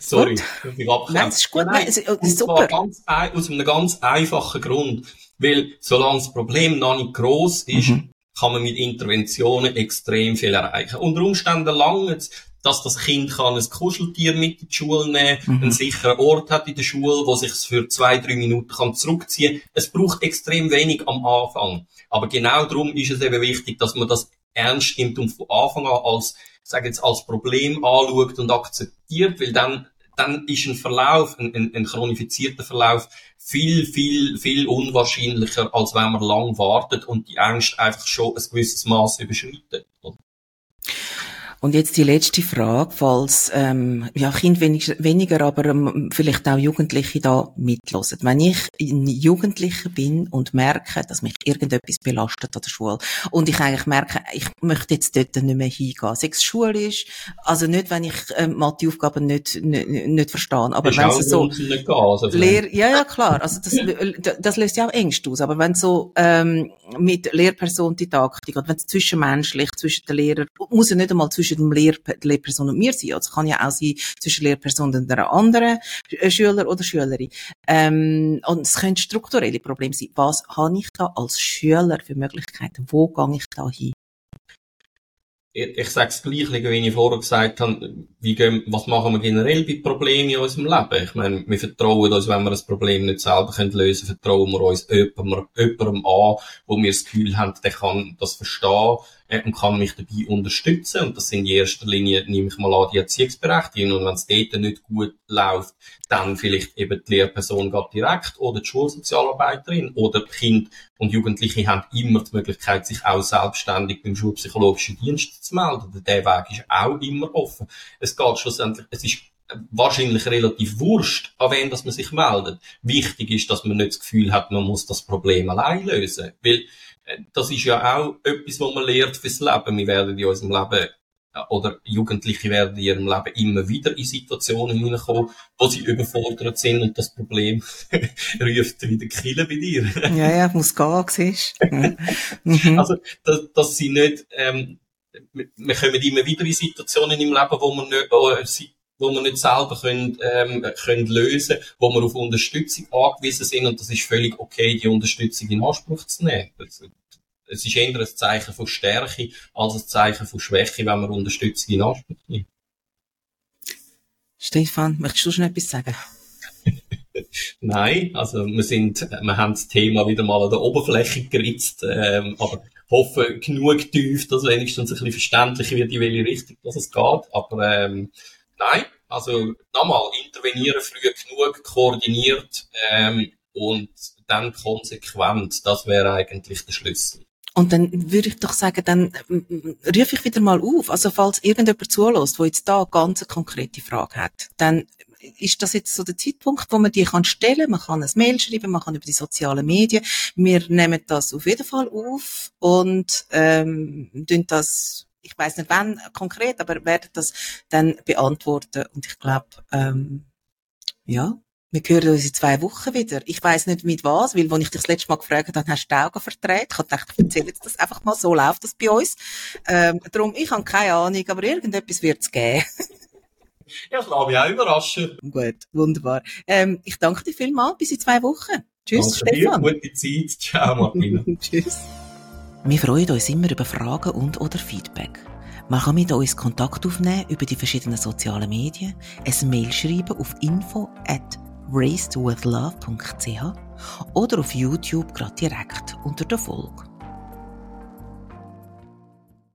S2: Sorry, ich Nein, das ist gut, nein, das ist super. Ganz, aus einem ganz einfachen Grund. Weil, solange das Problem noch nicht gross ist, mhm kann man mit Interventionen extrem viel erreichen. Unter Umständen lange dass das Kind kann ein Kuscheltier mit in die Schule nehmen, mhm. einen sicheren Ort hat in der Schule, wo sich für zwei, drei Minuten kann zurückziehen. Es braucht extrem wenig am Anfang. Aber genau darum ist es eben wichtig, dass man das ernst nimmt und von Anfang an als, sage jetzt, als Problem anschaut und akzeptiert, weil dann dann ist ein Verlauf, ein, ein, ein chronifizierter Verlauf viel, viel, viel unwahrscheinlicher, als wenn man lang wartet und die Angst einfach schon ein gewisses Maß überschreitet.
S1: Und jetzt die letzte Frage, falls ähm, ja Kind wenig, weniger, aber ähm, vielleicht auch Jugendliche da mitlosen. Wenn ich ein Jugendlicher bin und merke, dass mich irgendetwas belastet an der Schule und ich eigentlich merke, ich möchte jetzt dort nicht mehr hingehen, sei es schulisch, also nicht, wenn ich ähm, Matheaufgaben nicht, nicht, nicht verstehe, aber wenn es so
S2: gehen, also
S1: Lehr ja ja klar, also das, das löst ja auch Ängste aus, aber wenn so ähm, mit Lehrperson Didaktik oder wenn es zwischenmenschlich zwischen den Lehrern muss ja nicht einmal zwischen zwischen dem Lehr Lehrperson und mir sein. Es kann ja auch sein zwischen Lehrperson und einer anderen äh, Schüler oder Schülerin. Ähm, und es können strukturelle Probleme sein. Was habe ich da als Schüler für Möglichkeiten? Wo gehe ich da hin?
S2: ich, sage es gleich, wie ich vorher gesagt habe, wie was machen wir generell bei Problemen in unserem Leben? Ich meine, wir vertrauen uns, wenn wir ein Problem nicht selber lösen können, vertrauen wir uns jemandem, jemandem an, wo wir das Gefühl haben, der kann das verstehen und kann mich dabei unterstützen. Und das sind in erster Linie, nehme ich mal an, die Erziehungsberechtigten. Und wenn es dort nicht gut läuft, dann vielleicht eben die Lehrperson geht direkt oder die Schulsozialarbeiterin oder Kind und Jugendliche haben immer die Möglichkeit, sich auch selbstständig beim schulpsychologischen Dienst zu melden. Der Weg ist auch immer offen. Es geht schlussendlich, es ist wahrscheinlich relativ wurscht, an wen dass man sich meldet. Wichtig ist, dass man nicht das Gefühl hat, man muss das Problem allein lösen. Weil äh, das ist ja auch etwas, was man lernt fürs Leben. Wir werden in unserem Leben äh, oder Jugendliche werden in ihrem Leben immer wieder in Situationen hineinkommen, wo sie überfordert sind und das Problem ruft wieder Kille bei dir.
S1: ja, ja, muss gehen, siehst
S2: mhm. Also, dass, dass sie nicht, ähm, wir kommen immer wieder in Situationen im Leben, wo man nicht, äh, wo wir nicht selber können, ähm, können lösen, wo wir auf Unterstützung angewiesen sind und das ist völlig okay, die Unterstützung in Anspruch zu nehmen. Es ist eher ein Zeichen von Stärke als ein Zeichen von Schwäche, wenn man Unterstützung in Anspruch nimmt.
S1: Stefan, möchtest du schon etwas sagen?
S2: Nein, also wir sind, wir haben das Thema wieder mal an der Oberfläche geritzt, ähm, aber hoffe genug tief, dass wenigstens ein bisschen verständlich wird, in welche Richtung dass es geht. Aber ähm, Nein, also nochmal, intervenieren früh genug, koordiniert ähm, und dann konsequent, das wäre eigentlich der Schlüssel.
S1: Und dann würde ich doch sagen, dann rufe ich wieder mal auf. Also falls irgendjemand zulässt, der jetzt da ganz eine konkrete Frage hat, dann ist das jetzt so der Zeitpunkt, wo man die kann stellen. Man kann ein Mail schreiben, man kann über die sozialen Medien. Wir nehmen das auf jeden Fall auf und ähm, das ich weiß nicht wann konkret, aber werde das dann beantworten. Und ich glaube, ähm, ja, wir hören uns in zwei Wochen wieder. Ich weiß nicht mit was, weil, als ich dich das letzte Mal gefragt habe, hast du die Augen verdreht. Ich habe gedacht, ich erzähle jetzt das einfach mal, so läuft das bei uns. Ähm, darum, ich habe keine Ahnung, aber irgendetwas wird es geben.
S2: ja, ich mich auch überraschen.
S1: Gut, wunderbar. Ähm, ich danke dir vielmals, bis in zwei Wochen. Tschüss, danke Stefan.
S2: Dir, gute Zeit. Ciao, Martina.
S1: Tschüss. Wir freuen uns immer über Fragen und oder Feedback. Man kann mit uns Kontakt aufnehmen über die verschiedenen sozialen Medien, ein Mail schreiben auf info at racedwithlove.ch oder auf YouTube gerade direkt unter der Folge.